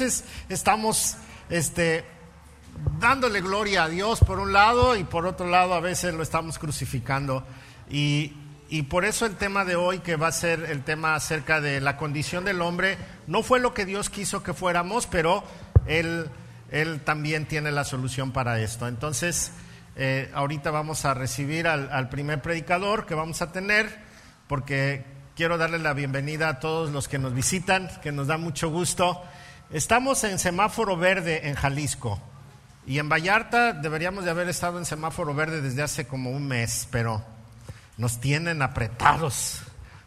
veces estamos este, dándole gloria a Dios por un lado y por otro lado a veces lo estamos crucificando. Y, y por eso el tema de hoy, que va a ser el tema acerca de la condición del hombre, no fue lo que Dios quiso que fuéramos, pero Él, él también tiene la solución para esto. Entonces, eh, ahorita vamos a recibir al, al primer predicador que vamos a tener, porque quiero darle la bienvenida a todos los que nos visitan, que nos da mucho gusto. Estamos en semáforo verde en Jalisco. Y en Vallarta deberíamos de haber estado en semáforo verde desde hace como un mes, pero nos tienen apretados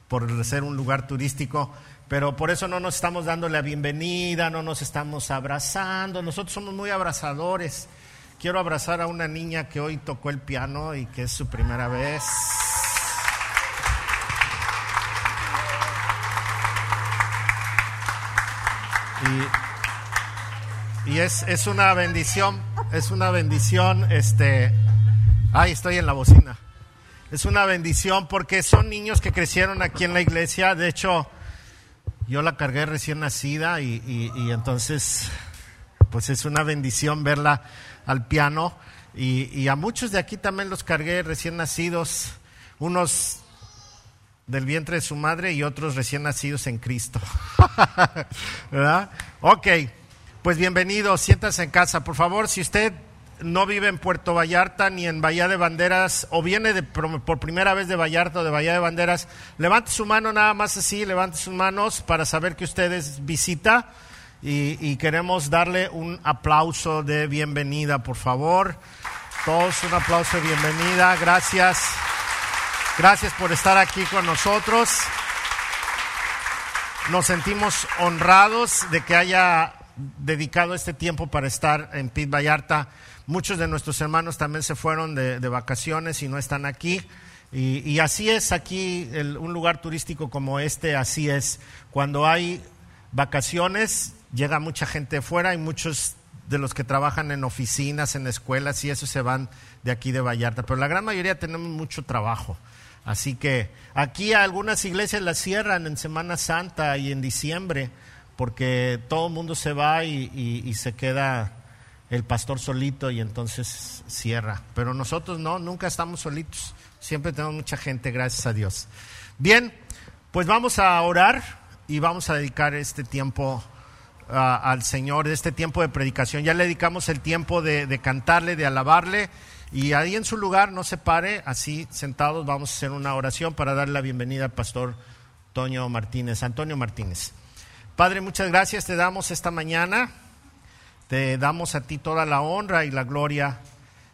por ser un lugar turístico, pero por eso no nos estamos dando la bienvenida, no nos estamos abrazando, nosotros somos muy abrazadores. Quiero abrazar a una niña que hoy tocó el piano y que es su primera vez. Y, es, es una bendición, es una bendición, este, ay, estoy en la bocina. Es una bendición porque son niños que crecieron aquí en la iglesia. De hecho, yo la cargué recién nacida y, y, y entonces, pues es una bendición verla al piano. Y, y, a muchos de aquí también los cargué recién nacidos, unos del vientre de su madre y otros recién nacidos en Cristo. ¿Verdad? Ok, pues bienvenido, siéntase en casa. Por favor, si usted no vive en Puerto Vallarta ni en Bahía de Banderas o viene de, por primera vez de Vallarta o de Bahía de Banderas, levante su mano nada más así, levante sus manos para saber que usted es visita y, y queremos darle un aplauso de bienvenida, por favor. Todos un aplauso de bienvenida, gracias. Gracias por estar aquí con nosotros. Nos sentimos honrados de que haya dedicado este tiempo para estar en Pit Vallarta. Muchos de nuestros hermanos también se fueron de, vacaciones y no están aquí. Y, y así es aquí, el, un lugar turístico como este, así es. Cuando hay vacaciones, llega mucha gente de fuera y muchos de los que trabajan en oficinas, en escuelas y eso se van de aquí de Vallarta. Pero la gran mayoría tenemos mucho trabajo. Así que aquí algunas iglesias las cierran en Semana Santa y en diciembre porque todo el mundo se va y, se queda el pastor solito y entonces cierra. Pero nosotros no, nunca estamos solitos, siempre tenemos mucha gente, gracias a Dios. Bien, pues vamos a orar y vamos a dedicar este tiempo uh, al Señor, este tiempo de predicación. Ya le dedicamos el tiempo de cantarle, de alabarle. Y ahí en su lugar, no se pare, así sentados, vamos a hacer una oración para darle la bienvenida al pastor Antonio Martínez. Antonio Martínez. Padre, muchas gracias te damos esta mañana. Te damos a ti toda la honra y la gloria.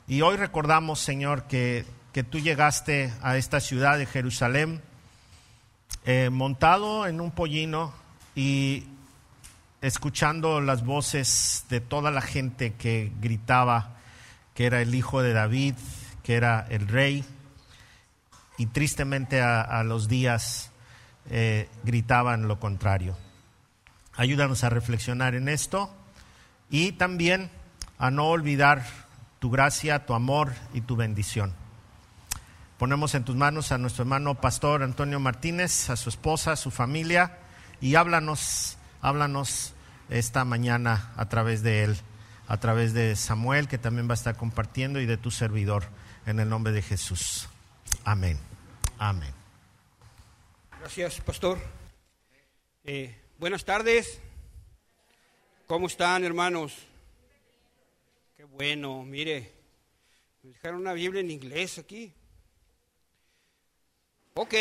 Y hoy recordamos, Señor, que, que tú llegaste a esta ciudad de Jerusalén eh, montado en un pollino y escuchando las voces de toda la gente que gritaba que era el hijo de David, que era el rey, y tristemente a, los días eh, gritaban lo contrario. Ayúdanos a reflexionar en esto y también a no olvidar tu gracia, tu amor y tu bendición. Ponemos en tus manos a nuestro hermano pastor Antonio Martínez, a su esposa, a su familia, y háblanos, háblanos esta mañana a través de él a través de Samuel, que también va a estar compartiendo, y de tu servidor, en el nombre de Jesús. Amén. Amén. Gracias, pastor. Eh, buenas tardes. ¿Cómo están, hermanos? Qué bueno, mire, me dejaron una Biblia en inglés aquí. Ok,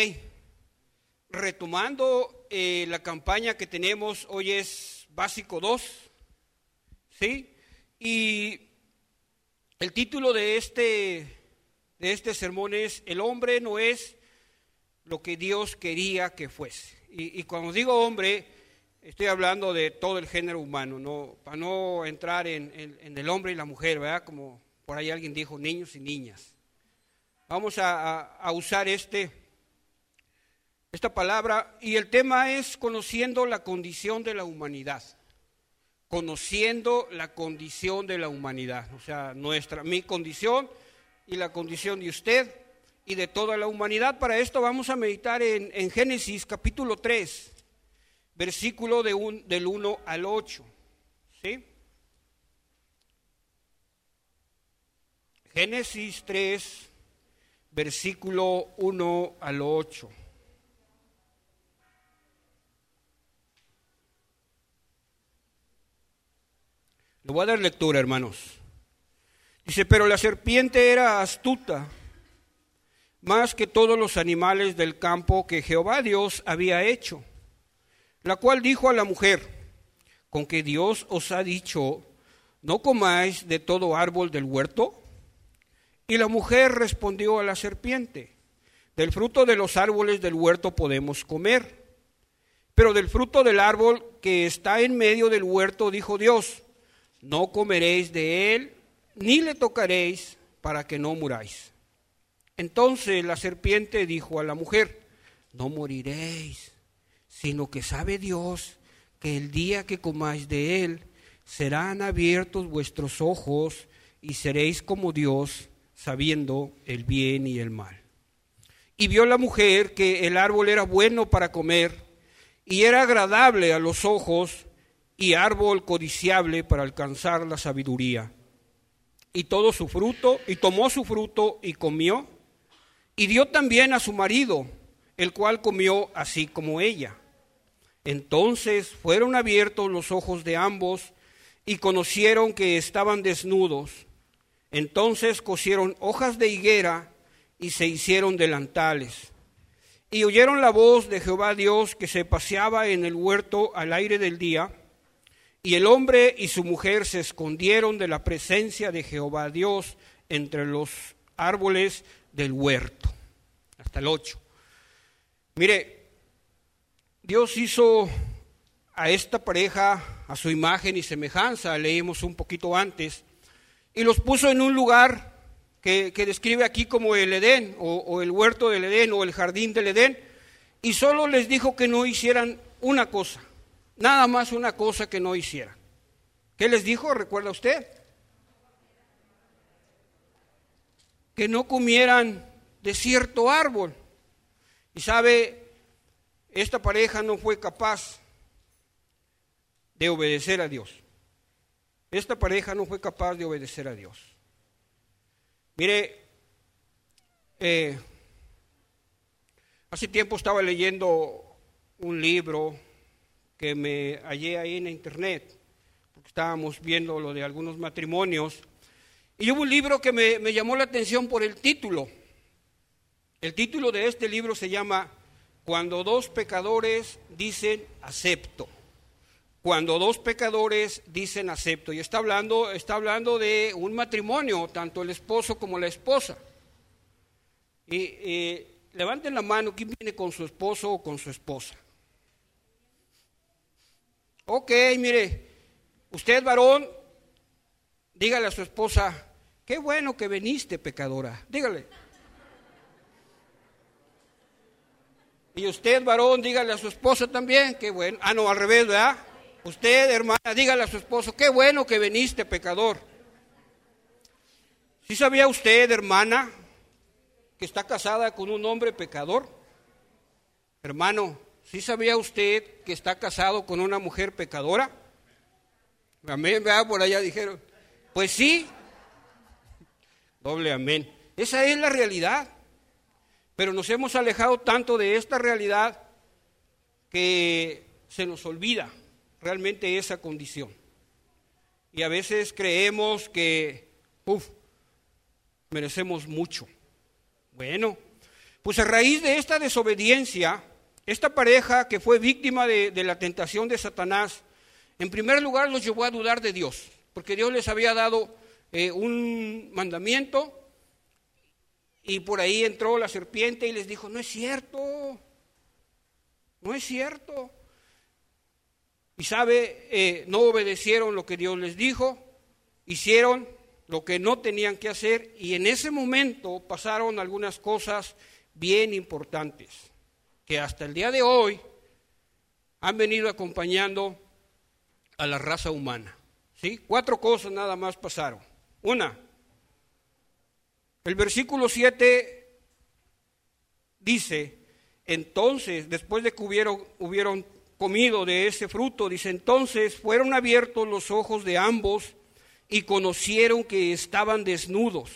retomando eh, la campaña que tenemos, hoy es básico 2, ¿sí? Y el título de este, de este sermón es El hombre no es lo que Dios quería que fuese. Y, cuando digo hombre, estoy hablando de todo el género humano, no, para no entrar en, el hombre y la mujer, ¿verdad? Como por ahí alguien dijo, niños y niñas. Vamos a, a, a usar este, esta palabra y el tema es conociendo la condición de la humanidad conociendo la condición de la humanidad, o sea, nuestra, mi condición y la condición de usted y de toda la humanidad. Para esto vamos a meditar en, en Génesis capítulo 3, versículo de un, del 1 al 8. ¿Sí? Génesis 3, versículo 1 al 8. Voy a dar lectura, hermanos. Dice, pero la serpiente era astuta, más que todos los animales del campo que Jehová Dios había hecho, la cual dijo a la mujer, con que Dios os ha dicho, no comáis de todo árbol del huerto. Y la mujer respondió a la serpiente, del fruto de los árboles del huerto podemos comer, pero del fruto del árbol que está en medio del huerto, dijo Dios, no comeréis de él, ni le tocaréis para que no muráis. Entonces la serpiente dijo a la mujer, no moriréis, sino que sabe Dios que el día que comáis de él, serán abiertos vuestros ojos y seréis como Dios, sabiendo el bien y el mal. Y vio la mujer que el árbol era bueno para comer y era agradable a los ojos y árbol codiciable para alcanzar la sabiduría. Y todo su fruto, y tomó su fruto y comió, y dio también a su marido, el cual comió así como ella. Entonces fueron abiertos los ojos de ambos y conocieron que estaban desnudos. Entonces cosieron hojas de higuera y se hicieron delantales. Y oyeron la voz de Jehová Dios que se paseaba en el huerto al aire del día. Y el hombre y su mujer se escondieron de la presencia de Jehová Dios entre los árboles del huerto. Hasta el 8. Mire, Dios hizo a esta pareja a su imagen y semejanza, leímos un poquito antes, y los puso en un lugar que, describe aquí como el Edén, o, o el huerto del Edén, o el jardín del Edén, y solo les dijo que no hicieran una cosa, nada más una cosa que no hicieran. ¿Qué les dijo? ¿Recuerda usted? Que no comieran de cierto árbol. Y sabe, esta pareja no fue capaz de obedecer a Dios. Esta pareja no fue capaz de obedecer a Dios. Mire, eh, hace tiempo estaba leyendo un libro que me hallé ahí en internet, porque estábamos viendo lo de algunos matrimonios, y hubo un libro que me, me llamó la atención por el título. El título de este libro se llama Cuando dos pecadores dicen acepto. Cuando dos pecadores dicen acepto. Y está hablando, está hablando de un matrimonio, tanto el esposo como la esposa. Y levanten la mano, ¿quién viene con su esposo o con su esposa? Ok, mire, usted varón, dígale a su esposa, qué bueno que viniste, pecadora. Dígale. Y usted, varón, dígale a su esposa también, qué bueno. Ah, no, al revés, ¿verdad? Usted, hermana, dígale a su esposo, qué bueno que viniste, pecador. ¿Sí sabía usted, hermana, que está casada con un hombre pecador? Hermano, ¿sí sabía usted que está casado con una mujer pecadora? Amén, ¿verdad? Por allá dijeron. Pues sí. Doble amén. Esa es la realidad. Pero nos hemos alejado tanto de esta realidad que se nos olvida realmente esa condición. Y a veces creemos que, uff, merecemos mucho. Bueno, pues a raíz de esta desobediencia, esta pareja que fue víctima de, la tentación de Satanás, en primer lugar los llevó a dudar de Dios, porque Dios les había dado eh, un mandamiento y por ahí entró la serpiente y les dijo, no es cierto, no es cierto. Y sabe, eh, no obedecieron lo que Dios les dijo, hicieron lo que no tenían que hacer y en ese momento pasaron algunas cosas bien importantes que hasta el día de hoy han venido acompañando a la raza humana. ¿sí? Cuatro cosas nada más pasaron. Una, el versículo 7 dice, entonces, después de que hubieron, hubieron comido de ese fruto, dice, entonces fueron abiertos los ojos de ambos y conocieron que estaban desnudos.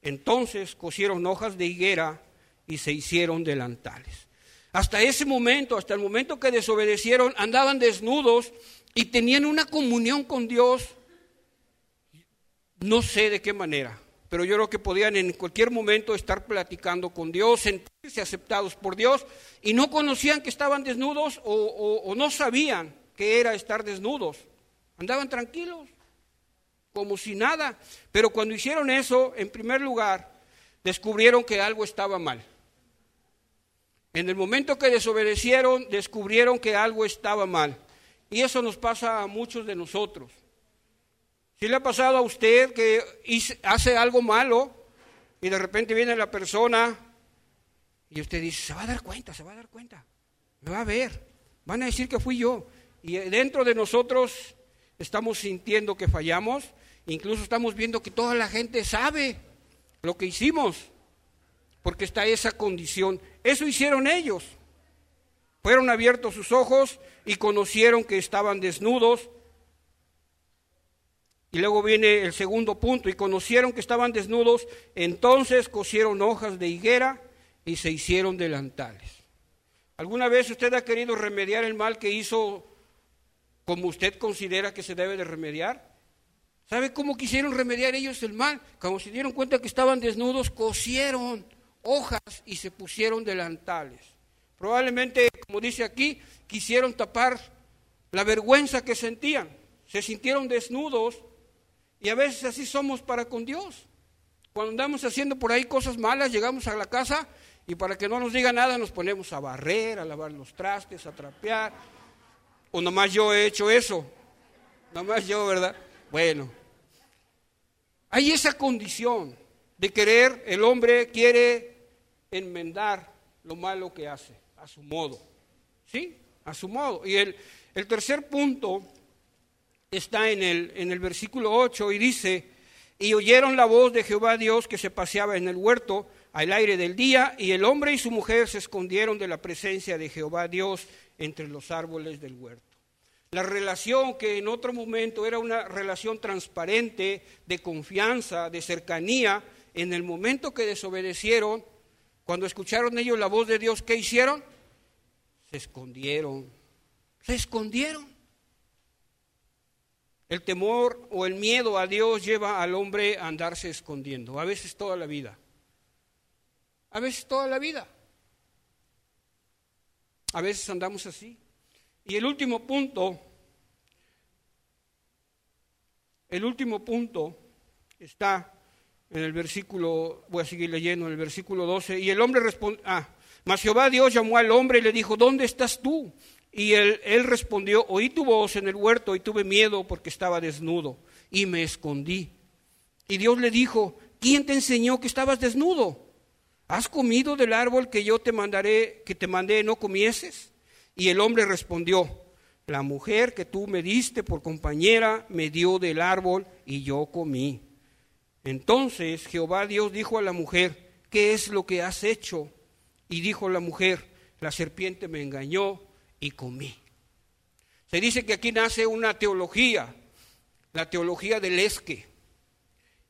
Entonces cosieron hojas de higuera y se hicieron delantales. Hasta ese momento, hasta el momento que desobedecieron, andaban desnudos y tenían una comunión con Dios, no sé de qué manera, pero yo creo que podían en cualquier momento estar platicando con Dios, sentirse aceptados por Dios, y no conocían que estaban desnudos o, no sabían que era estar desnudos. Andaban tranquilos, como si nada. Pero cuando hicieron eso, en primer lugar, descubrieron que algo estaba mal. En el momento que desobedecieron, descubrieron que algo estaba mal. Y eso nos pasa a muchos de nosotros. Si le ha pasado a usted que hace algo malo y de repente viene la persona y usted dice, se va a dar cuenta, se va a dar cuenta, me va a ver, van a decir que fui yo. Y dentro de nosotros estamos sintiendo que fallamos, incluso estamos viendo que toda la gente sabe lo que hicimos, porque está esa condición. Eso hicieron ellos. Fueron abiertos sus ojos y conocieron que estaban desnudos y luego viene el segundo punto, y conocieron que estaban desnudos, entonces cosieron hojas de higuera y se hicieron delantales. ¿Alguna vez usted ha querido remediar el mal que hizo como usted considera que se debe de remediar? ¿Sabe cómo quisieron remediar ellos el mal? Cuando se dieron cuenta que estaban desnudos, cosieron hojas y se pusieron delantales. Probablemente, como dice aquí, quisieron tapar la vergüenza que sentían. Se sintieron desnudos y a veces así somos para con Dios. Cuando andamos haciendo por ahí cosas malas, llegamos a la casa y para que no nos diga nada nos ponemos a barrer, a lavar los trastes, a trapear. O nomás yo he hecho eso. Nomás yo, ¿verdad? Bueno. Hay esa condición de querer, el hombre quiere enmendar lo malo que hace, a su modo. ¿Sí? A su modo. Y el, tercer punto está en el, en el versículo 8 y dice, y oyeron la voz de Jehová Dios que se paseaba en el huerto al aire del día, y el hombre y su mujer se escondieron de la presencia de Jehová Dios entre los árboles del huerto. La relación que en otro momento era una relación transparente, de confianza, de cercanía, en el momento que desobedecieron, cuando escucharon ellos la voz de Dios, ¿qué hicieron? Se escondieron, se escondieron. El temor o el miedo a Dios lleva al hombre a andarse escondiendo, a veces toda la vida. A veces toda la vida. A veces andamos así. Y el último punto, el último punto está en el versículo, voy a seguir leyendo, en el versículo 12, y el hombre respondió, ah, mas Jehová Dios llamó al hombre y le dijo, ¿dónde estás tú? Y él, él respondió, oí tu voz en el huerto y tuve miedo porque estaba desnudo y me escondí. Y Dios le dijo, ¿quién te enseñó que estabas desnudo? ¿Has comido del árbol que yo te mandaré, que te mandé no comieses? Y el hombre respondió, la mujer que tú me diste por compañera me dio del árbol y yo comí. Entonces Jehová Dios dijo a la mujer, ¿qué es lo que has hecho? Y dijo la mujer, la serpiente me engañó y comí. Se dice que aquí nace una teología, la teología del es que.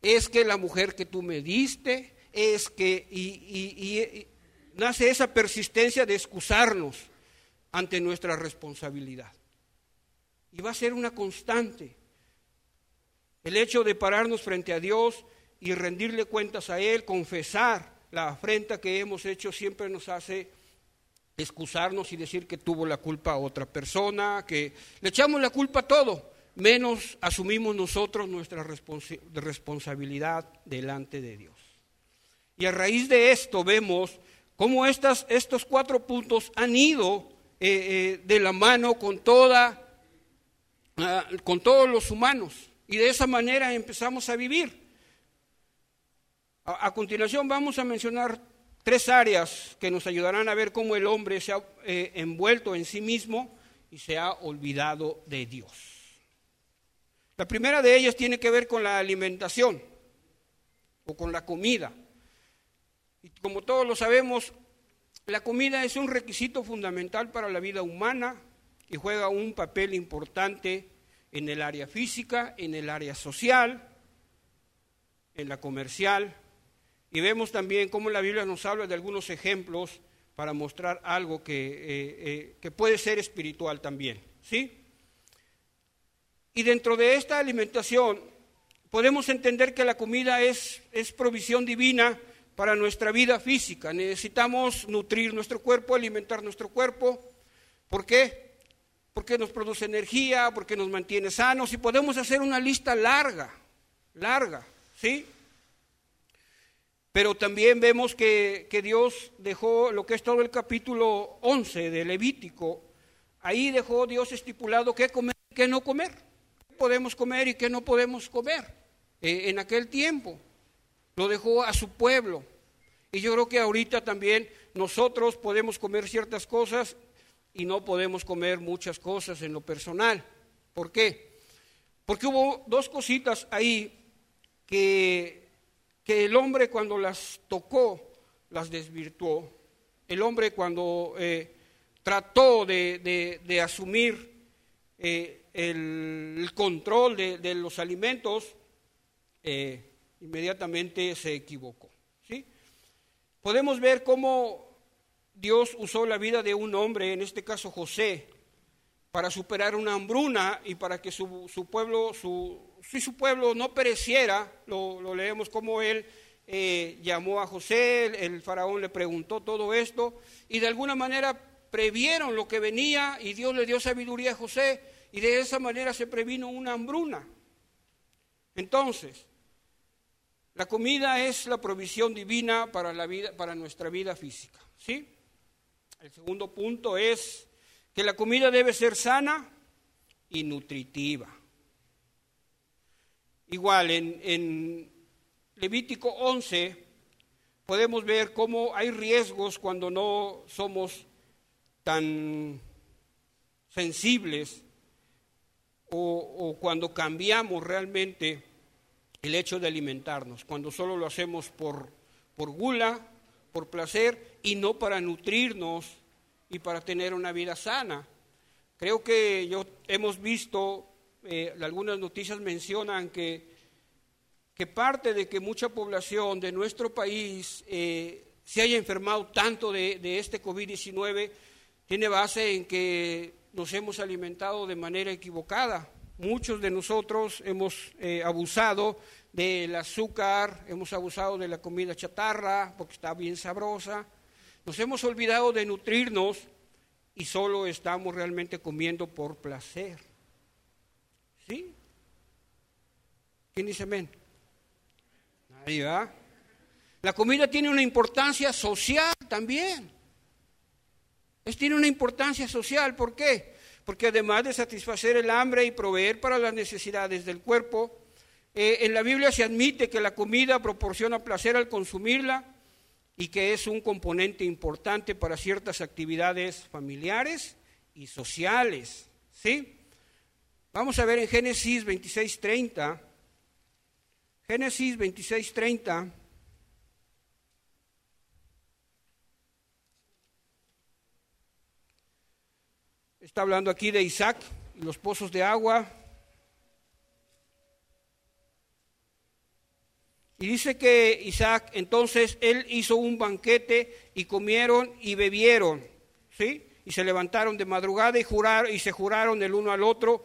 Es que la mujer que tú me diste, es que, y, nace esa persistencia de excusarnos ante nuestra responsabilidad. Y va a ser una constante. El hecho de pararnos frente a Dios y rendirle cuentas a Él, confesar la afrenta que hemos hecho, siempre nos hace excusarnos y decir que tuvo la culpa a otra persona, que le echamos la culpa a todo, menos asumimos nosotros nuestra responsabilidad delante de Dios. Y a raíz de esto vemos cómo estas, estos cuatro puntos han ido eh, eh, de la mano con, toda, ah, con todos los humanos. Y de esa manera empezamos a vivir. A, continuación vamos a mencionar tres áreas que nos ayudarán a ver cómo el hombre se ha eh, envuelto en sí mismo y se ha olvidado de Dios. La primera de ellas tiene que ver con la alimentación o con la comida. Y como todos lo sabemos, la comida es un requisito fundamental para la vida humana y juega un papel importante en el área física, en el área social, en la comercial. Y vemos también cómo la Biblia nos habla de algunos ejemplos para mostrar algo que, eh, eh, que puede ser espiritual también. ¿sí? Y dentro de esta alimentación podemos entender que la comida es, es provisión divina para nuestra vida física. Necesitamos nutrir nuestro cuerpo, alimentar nuestro cuerpo. ¿Por qué? Porque nos produce energía, porque nos mantiene sanos y podemos hacer una lista larga, larga, ¿sí? Pero también vemos que, que Dios dejó lo que es todo el capítulo 11 de Levítico. Ahí dejó Dios estipulado qué comer y qué no comer. Qué podemos comer y qué no podemos comer eh, en aquel tiempo lo dejó a su pueblo. Y yo creo que ahorita también nosotros podemos comer ciertas cosas y no podemos comer muchas cosas en lo personal. ¿Por qué? Porque hubo dos cositas ahí que, que el hombre cuando las tocó, las desvirtuó. El hombre cuando eh, trató de, asumir eh, el, control de, los alimentos, eh, inmediatamente se equivocó. ¿sí? Podemos ver cómo Dios usó la vida de un hombre, en este caso José, para superar una hambruna y para que su, pueblo, su, su pueblo no pereciera, lo, leemos como él eh, llamó a José, el, faraón le preguntó todo esto, y de alguna manera previeron lo que venía y Dios le dio sabiduría a José, y de esa manera se previno una hambruna. Entonces, la comida es la provisión divina para, la vida, para nuestra vida física. ¿sí? El segundo punto es que la comida debe ser sana y nutritiva. Igual, en, Levítico 11 podemos ver cómo hay riesgos cuando no somos tan sensibles o, o cuando cambiamos realmente el hecho de alimentarnos, cuando solo lo hacemos por, por gula, por placer y no para nutrirnos y para tener una vida sana. Creo que yo hemos visto, eh, algunas noticias mencionan que, que parte de que mucha población de nuestro país eh, se haya enfermado tanto de, de este COVID-19 tiene base en que nos hemos alimentado de manera equivocada. Muchos de nosotros hemos eh, abusado del azúcar, hemos abusado de la comida chatarra porque está bien sabrosa. Nos hemos olvidado de nutrirnos y solo estamos realmente comiendo por placer. ¿Sí? ¿Quién dice amén? Nadie. La comida tiene una importancia social también. Es, tiene una importancia social, ¿por qué? Porque además de satisfacer el hambre y proveer para las necesidades del cuerpo, eh, en la Biblia se admite que la comida proporciona placer al consumirla y que es un componente importante para ciertas actividades familiares y sociales. ¿Sí? Vamos a ver en Génesis 26:30. Génesis 26:30. Está hablando aquí de Isaac y los pozos de agua. Y dice que Isaac, entonces él hizo un banquete y comieron y bebieron, ¿sí? Y se levantaron de madrugada y, juraron, y se juraron el uno al otro.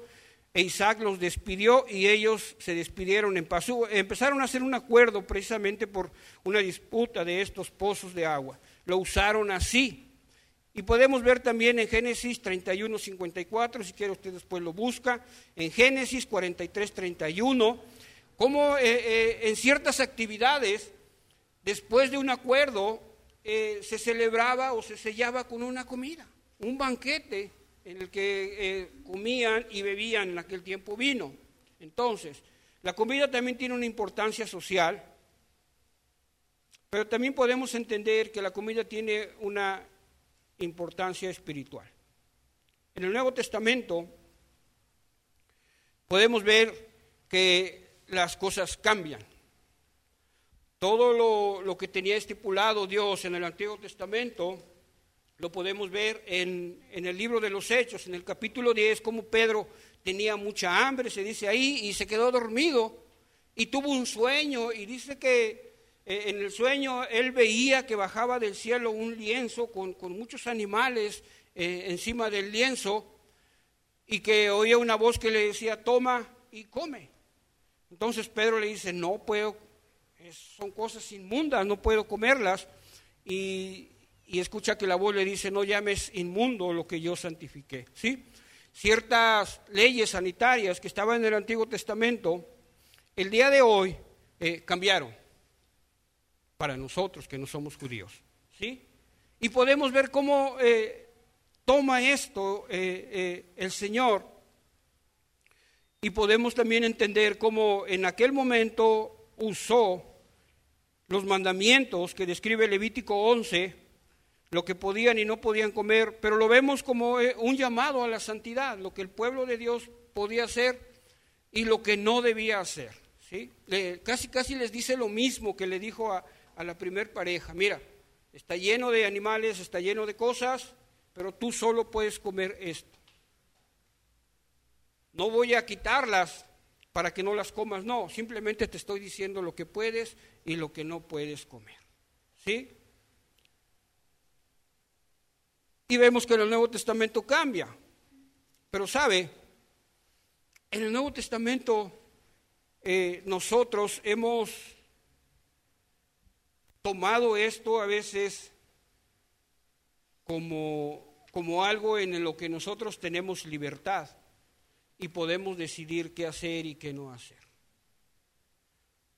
E Isaac los despidió y ellos se despidieron en paz. Empezaron a hacer un acuerdo precisamente por una disputa de estos pozos de agua. Lo usaron así. Y podemos ver también en Génesis 31, 54, si quiere usted después lo busca, en Génesis 43, 31, cómo eh, eh, en ciertas actividades, después de un acuerdo, eh, se celebraba o se sellaba con una comida, un banquete en el que comían y bebían en aquel tiempo vino. Entonces, la comida también tiene una importancia social, pero también podemos entender que la comida tiene una importancia espiritual. En el Nuevo Testamento podemos ver que las cosas cambian. Todo lo, que tenía estipulado Dios en el Antiguo Testamento lo podemos ver en, en, el libro de los Hechos, en el capítulo 10, como Pedro tenía mucha hambre, se dice ahí, y se quedó dormido y tuvo un sueño y dice que eh, en el sueño él veía que bajaba del cielo un lienzo con, muchos animales eh, encima del lienzo y que oía una voz que le decía, toma y come. Entonces Pedro le dice, no puedo, son cosas inmundas, no puedo comerlas. Y, y escucha que la voz le dice, no llames inmundo lo que yo santifiqué. ¿Sí? Ciertas leyes sanitarias que estaban en el Antiguo Testamento, el día de hoy eh, cambiaron para nosotros que no somos judíos. ¿sí? Y podemos ver cómo eh, toma esto eh, el Señor y podemos también entender cómo en aquel momento usó los mandamientos que describe Levítico 11, lo que podían y no podían comer, pero lo vemos como un llamado a la santidad, lo que el pueblo de Dios podía hacer y lo que no debía hacer casi, casi les dice lo mismo que le dijo a, a la primer pareja. Mira, está lleno de animales, está lleno de cosas, pero tú solo puedes comer esto. No voy a quitarlas para que no las comas, no, simplemente te estoy diciendo lo que puedes y lo que no puedes comer. ¿Sí? Y vemos que el Nuevo Testamento cambia. Pero sabe, en el Nuevo Testamento eh, nosotros hemos tomado esto a veces como, como algo en lo que nosotros tenemos libertad y podemos decidir qué hacer y qué no hacer.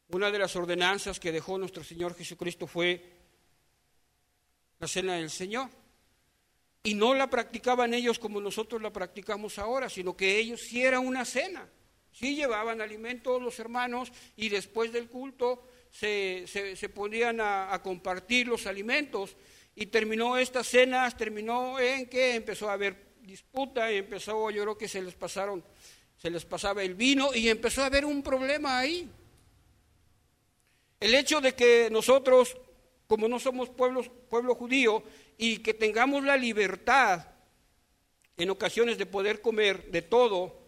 Una de las ordenanzas que dejó nuestro Señor Jesucristo fue la cena del Señor. Y no la practicaban ellos como nosotros la practicamos ahora, sino que ellos sí era una cena. Sí llevaban alimentos los hermanos y después del culto se, se, ponían a, compartir los alimentos. Y terminó estas cenas, terminó en que empezó a haber disputa y empezó, yo creo que se les pasaron, se les pasaba el vino y empezó a haber un problema ahí. El hecho de que nosotros, como no somos pueblos, pueblo judío, y que tengamos la libertad en ocasiones de poder comer de todo,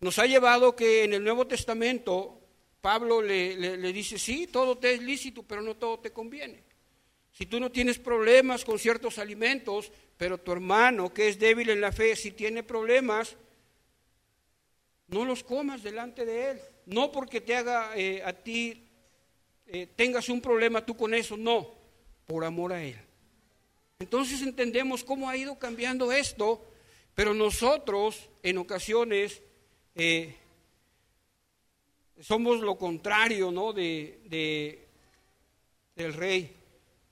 nos ha llevado que en el Nuevo Testamento Pablo le, dice, sí, todo te es lícito, pero no todo te conviene. Si tú no tienes problemas con ciertos alimentos, pero tu hermano que es débil en la fe, si tiene problemas, no los comas delante de él. No porque te haga eh, a ti, eh, tengas un problema tú con eso, no, por amor a él. Entonces entendemos cómo ha ido cambiando esto, pero nosotros en ocasiones eh, somos lo contrario ¿no? de, del rey,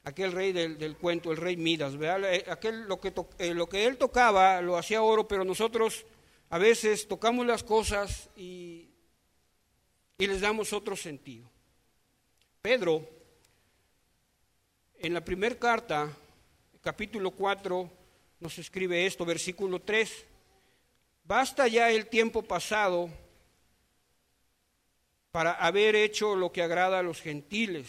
aquel rey del, cuento, el rey Midas. Eh, aquel, lo, que eh, lo que él tocaba lo hacía oro, pero nosotros a veces tocamos las cosas y, y les damos otro sentido. Pedro, en la primera carta, capítulo 4, nos escribe esto, versículo 3. Basta ya el tiempo pasado para haber hecho lo que agrada a los gentiles,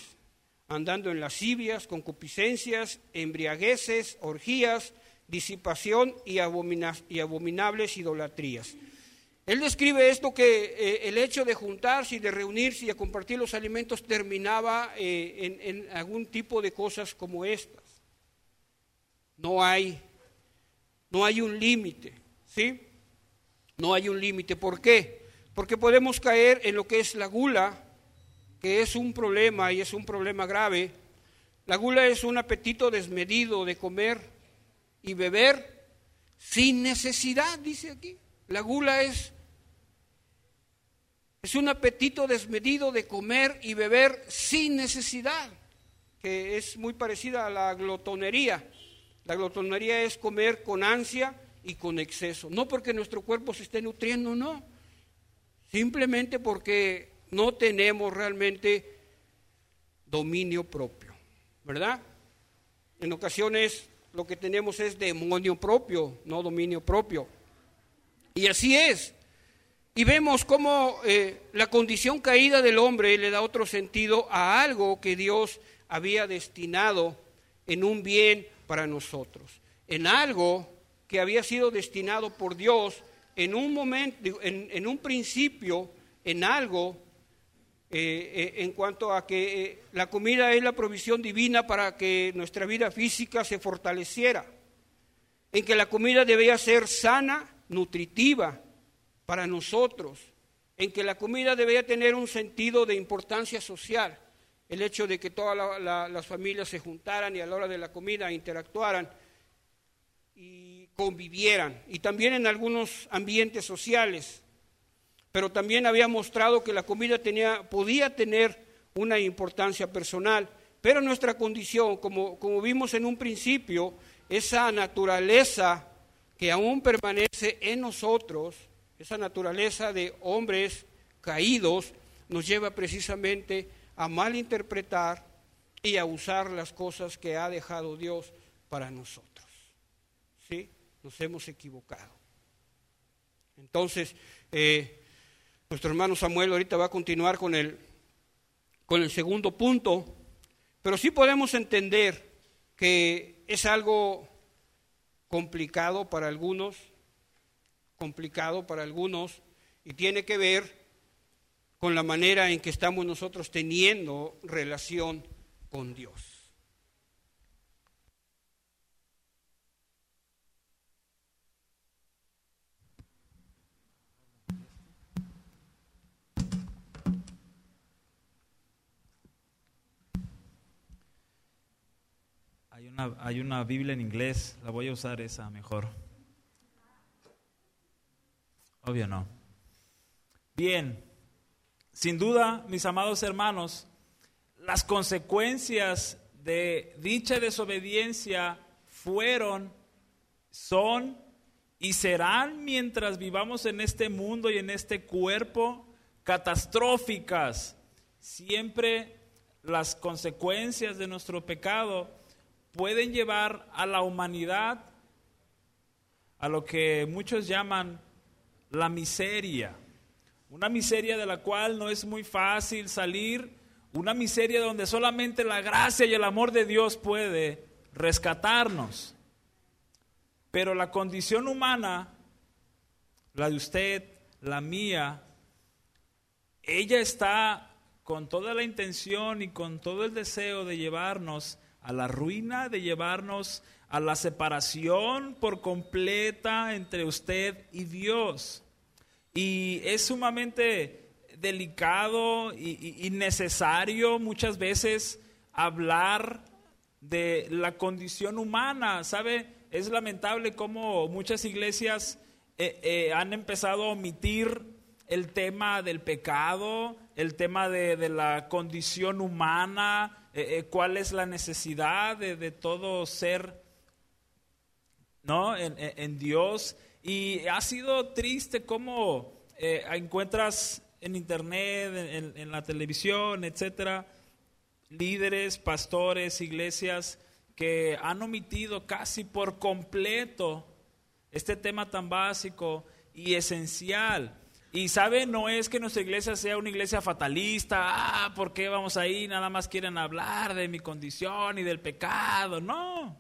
andando en lascivias, concupiscencias, embriagueces, orgías, disipación y, abominables idolatrías. Él describe esto que eh, el hecho de juntarse y de reunirse y de compartir los alimentos terminaba eh, en, en algún tipo de cosas como estas. No hay, no hay un límite, ¿sí? No hay un límite. ¿Por qué? Porque podemos caer en lo que es la gula, que es un problema y es un problema grave. La gula es un apetito desmedido de comer y beber sin necesidad, dice aquí. La gula es, es un apetito desmedido de comer y beber sin necesidad, que es muy parecida a la glotonería. La glotonería es comer con ansia y con exceso. No porque nuestro cuerpo se esté nutriendo, no. Simplemente porque no tenemos realmente dominio propio, ¿verdad? En ocasiones lo que tenemos es demonio propio, no dominio propio. Y así es. Y vemos cómo eh, la condición caída del hombre le da otro sentido a algo que Dios había destinado en un bien para nosotros. en algo que había sido destinado por Dios en un momento, en, un principio, en algo, eh, eh, en cuanto a que eh, la comida es la provisión divina para que nuestra vida física se fortaleciera, en que la comida debía ser sana, nutritiva para nosotros, en que la comida debía tener un sentido de importancia social, el hecho de que todas las familias se juntaran y a la hora de la comida interactuaran. Y convivieran, y también en algunos ambientes sociales. Pero también había mostrado que la comida tenía, podía tener una importancia personal, pero nuestra condición, como, como vimos en un principio, esa naturaleza que aún permanece en nosotros, esa naturaleza de hombres caídos, nos lleva precisamente a malinterpretar y a usar las cosas que ha dejado Dios para nosotros. ¿Sí? Nos hemos equivocado. Entonces, eh, nuestro hermano Samuel ahorita va a continuar con el, con el segundo punto, pero sí podemos entender que es algo complicado para algunos, complicado para algunos, y tiene que ver con la manera en que estamos nosotros teniendo relación con Dios. Hay una Biblia en inglés, la voy a usar esa mejor. Obvio no. Bien, sin duda, mis amados hermanos, las consecuencias de dicha desobediencia fueron, son y serán mientras vivamos en este mundo y en este cuerpo catastróficas. Siempre las consecuencias de nuestro pecado pueden llevar a la humanidad a lo que muchos llaman la miseria. Una miseria de la cual no es muy fácil salir, una miseria donde solamente la gracia y el amor de Dios puede rescatarnos. Pero la condición humana, la de usted, la mía, ella está con toda la intención y con todo el deseo de llevarnos a la ruina, de llevarnos a la separación por completa entre usted y Dios. Y es sumamente delicado y, necesario muchas veces hablar de la condición humana. ¿Sabe? Es lamentable cómo muchas iglesias eh, eh, han empezado a omitir el tema del pecado, el tema de, la condición humana, eh, cuál es la necesidad de, todo ser ¿no? en Dios. Y ha sido triste cómo eh, encuentras en internet, en, la televisión, etcétera, líderes, pastores, iglesias que han omitido casi por completo este tema tan básico y esencial. Y sabe, no es que nuestra iglesia sea una iglesia fatalista, ah, ¿por qué vamos ahí? Nada más quieren hablar de mi condición y del pecado. No.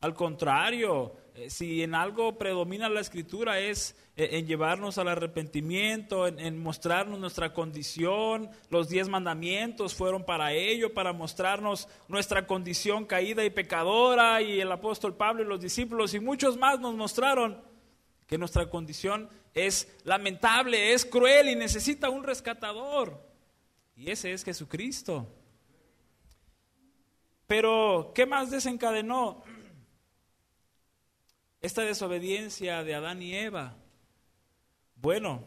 Al contrario, eh, si en algo predomina la escritura es eh, en llevarnos al arrepentimiento, en, mostrarnos nuestra condición. Los diez mandamientos fueron para ello, para mostrarnos nuestra condición caída y pecadora. Y el apóstol Pablo y los discípulos y muchos más nos mostraron que nuestra condición es lamentable, es cruel y necesita un rescatador. Y ese es Jesucristo. Pero, ¿qué más desencadenó? esta desobediencia de Adán y Eva? Bueno,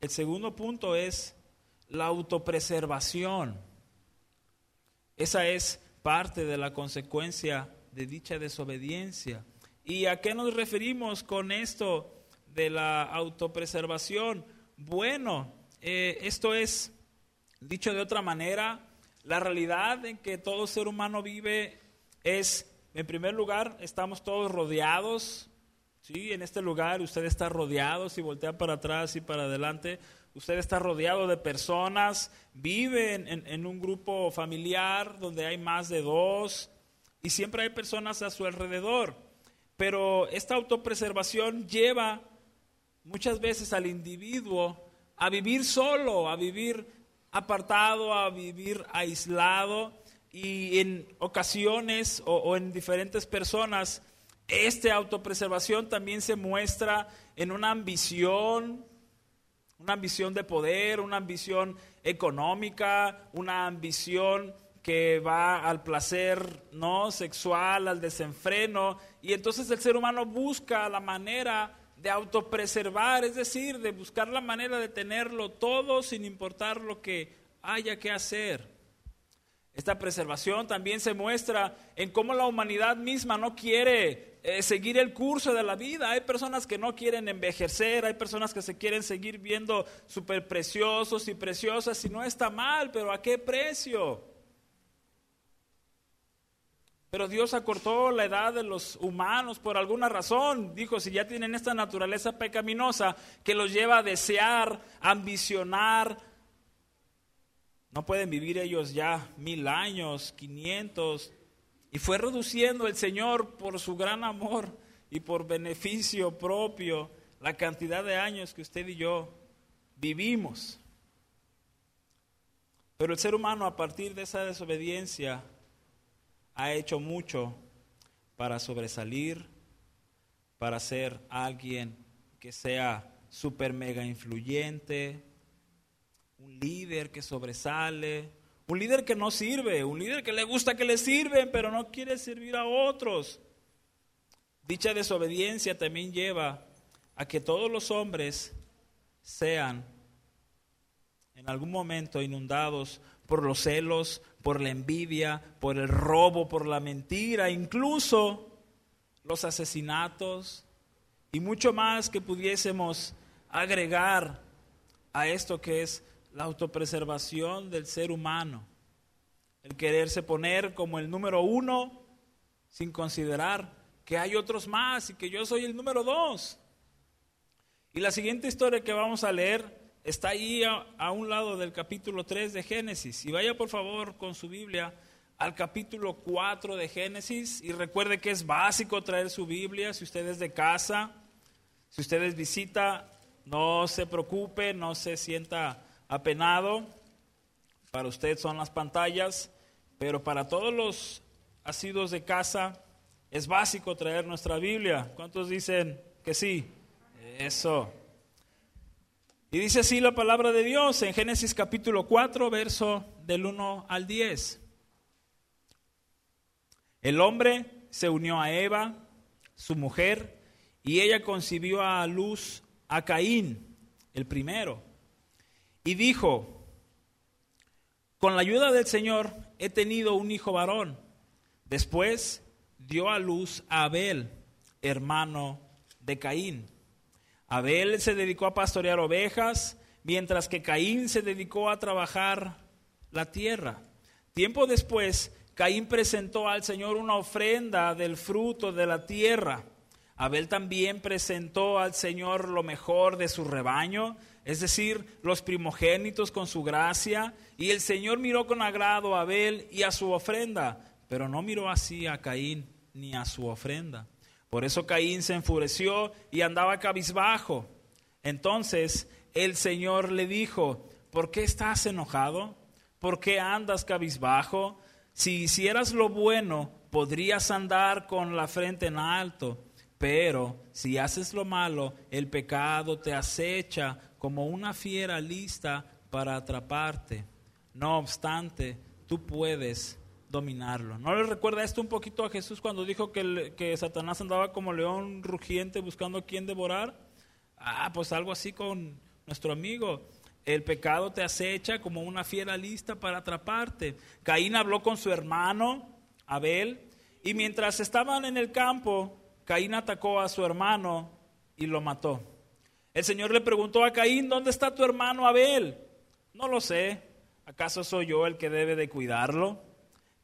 el segundo punto es la autopreservación. Esa es parte de la consecuencia de dicha desobediencia. ¿Y a qué nos referimos con esto de la autopreservación? Bueno, eh, esto es, dicho de otra manera, la realidad en que todo ser humano vive es en primer lugar, estamos todos rodeados, ¿sí? En este lugar usted está rodeado, si voltea para atrás y para adelante, usted está rodeado de personas, vive en, un grupo familiar donde hay más de dos, y siempre hay personas a su alrededor. Pero esta autopreservación lleva muchas veces al individuo a vivir solo, a vivir apartado, a vivir aislado. Y en ocasiones o, en diferentes personas, esta autopreservación también se muestra en una ambición, una ambición de poder, una ambición económica, una ambición que va al placer no sexual, al desenfreno, y entonces el ser humano busca la manera de autopreservar, es decir, de buscar la manera de tenerlo todo sin importar lo que haya que hacer. Esta preservación también se muestra en cómo la humanidad misma no quiere eh, seguir el curso de la vida. Hay personas que no quieren envejecer, hay personas que se quieren seguir viendo súper preciosos y preciosas y no está mal, pero ¿a qué precio? Pero Dios acortó la edad de los humanos por alguna razón. Dijo, si ya tienen esta naturaleza pecaminosa que los lleva a desear, ambicionar, no pueden vivir ellos ya mil años, quinientos. Y fue reduciendo el Señor por su gran amor y por beneficio propio la cantidad de años que usted y yo vivimos. Pero el ser humano a partir de esa desobediencia ha hecho mucho para sobresalir, para ser alguien que sea super mega influyente, un líder que sobresale, un líder que no sirve, un líder que le gusta que le sirven, pero no quiere servir a otros. Dicha desobediencia también lleva a que todos los hombres sean en algún momento inundados por los celos, por la envidia, por el robo, por la mentira, incluso los asesinatos y mucho más que pudiésemos agregar a esto que es la autopreservación del ser humano. El quererse poner como el número uno sin considerar que hay otros más y que yo soy el número dos. Y la siguiente historia que vamos a leer está ahí a, un lado del capítulo 3 de Génesis. Y vaya por favor con su Biblia al capítulo 4 de Génesis y recuerde que es básico traer su Biblia si usted es de casa, si usted es visita, no se preocupe, no se sienta apenado. Para usted son las pantallas, pero para todos los asidos de casa es básico traer nuestra Biblia. ¿Cuántos dicen que sí? Eso. Y dice así la palabra de Dios en Génesis capítulo 4, verso del 1 al 10. El hombre se unió a Eva, su mujer, y ella concibió a luz a Caín, el primero, y dijo, con la ayuda del Señor he tenido un hijo varón. Después dio a luz a Abel, hermano de Caín. Abel se dedicó a pastorear ovejas, mientras que Caín se dedicó a trabajar la tierra. Tiempo después, Caín presentó al Señor una ofrenda del fruto de la tierra. Abel también presentó al Señor lo mejor de su rebaño, es decir, los primogénitos con su gracia, y el Señor miró con agrado a Abel y a su ofrenda, pero no miró así a Caín ni a su ofrenda. Por eso Caín se enfureció y andaba cabizbajo. Entonces el Señor le dijo, ¿por qué estás enojado? ¿Por qué andas cabizbajo? Si hicieras lo bueno, podrías andar con la frente en alto, pero si haces lo malo, el pecado te acecha como una fiera lista para atraparte. No obstante, tú puedes dominarlo. ¿No le recuerda esto un poquito a Jesús cuando dijo que, que Satanás andaba como león rugiente buscando a quien devorar? Ah, pues algo así con nuestro amigo. El pecado te acecha como una fiera lista para atraparte. Caín habló con su hermano, Abel, y mientras estaban en el campo, Caín atacó a su hermano y lo mató. El Señor le preguntó a Caín, ¿dónde está tu hermano Abel? No lo sé. ¿Acaso soy yo el que debe de cuidarlo?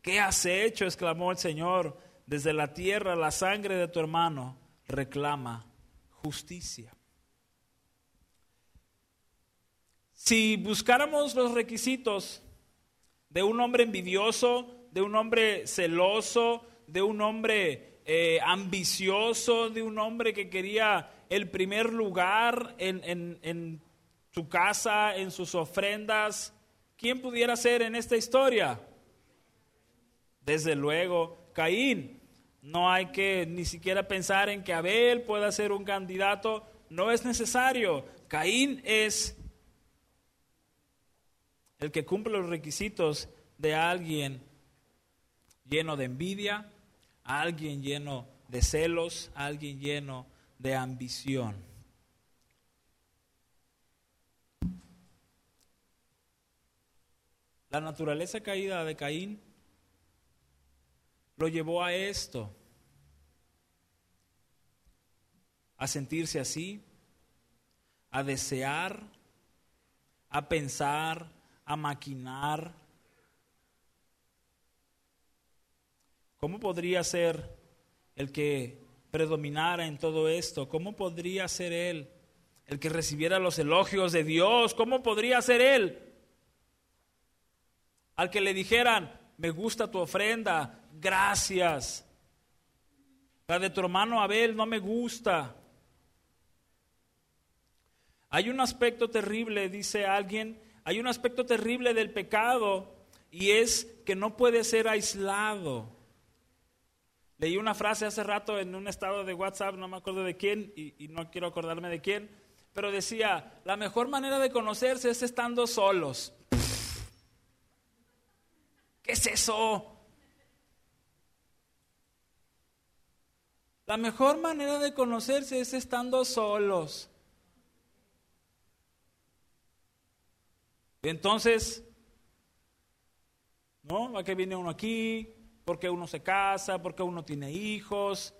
¿Qué has hecho? exclamó el Señor. Desde la tierra la sangre de tu hermano reclama justicia. Si buscáramos los requisitos de un hombre envidioso, de un hombre celoso, de un hombre eh, ambicioso, de un hombre que quería el primer lugar en, en, en su casa, en sus ofrendas. ¿Quién pudiera ser en esta historia? Desde luego, Caín. No hay que ni siquiera pensar en que Abel pueda ser un candidato. No es necesario. Caín es el que cumple los requisitos de alguien lleno de envidia, alguien lleno de celos, alguien lleno de ambición. La naturaleza caída de Caín lo llevó a esto, a sentirse así, a desear, a pensar, a maquinar. ¿Cómo podría ser el que predominara en todo esto? ¿Cómo podría ser él el que recibiera los elogios de Dios? ¿Cómo podría ser él al que le dijeran, me gusta tu ofrenda, gracias. La de tu hermano Abel no me gusta. Hay un aspecto terrible, dice alguien, hay un aspecto terrible del pecado y es que no puede ser aislado. Leí una frase hace rato en un estado de WhatsApp, no me acuerdo de quién y, y, no quiero acordarme de quién, pero decía, la mejor manera de conocerse es estando solos. ¿Qué es eso? La mejor manera de conocerse es estando solos. Entonces, ¿no? ¿A qué viene uno aquí? ¿Por qué uno se casa? ¿Por qué uno tiene hijos?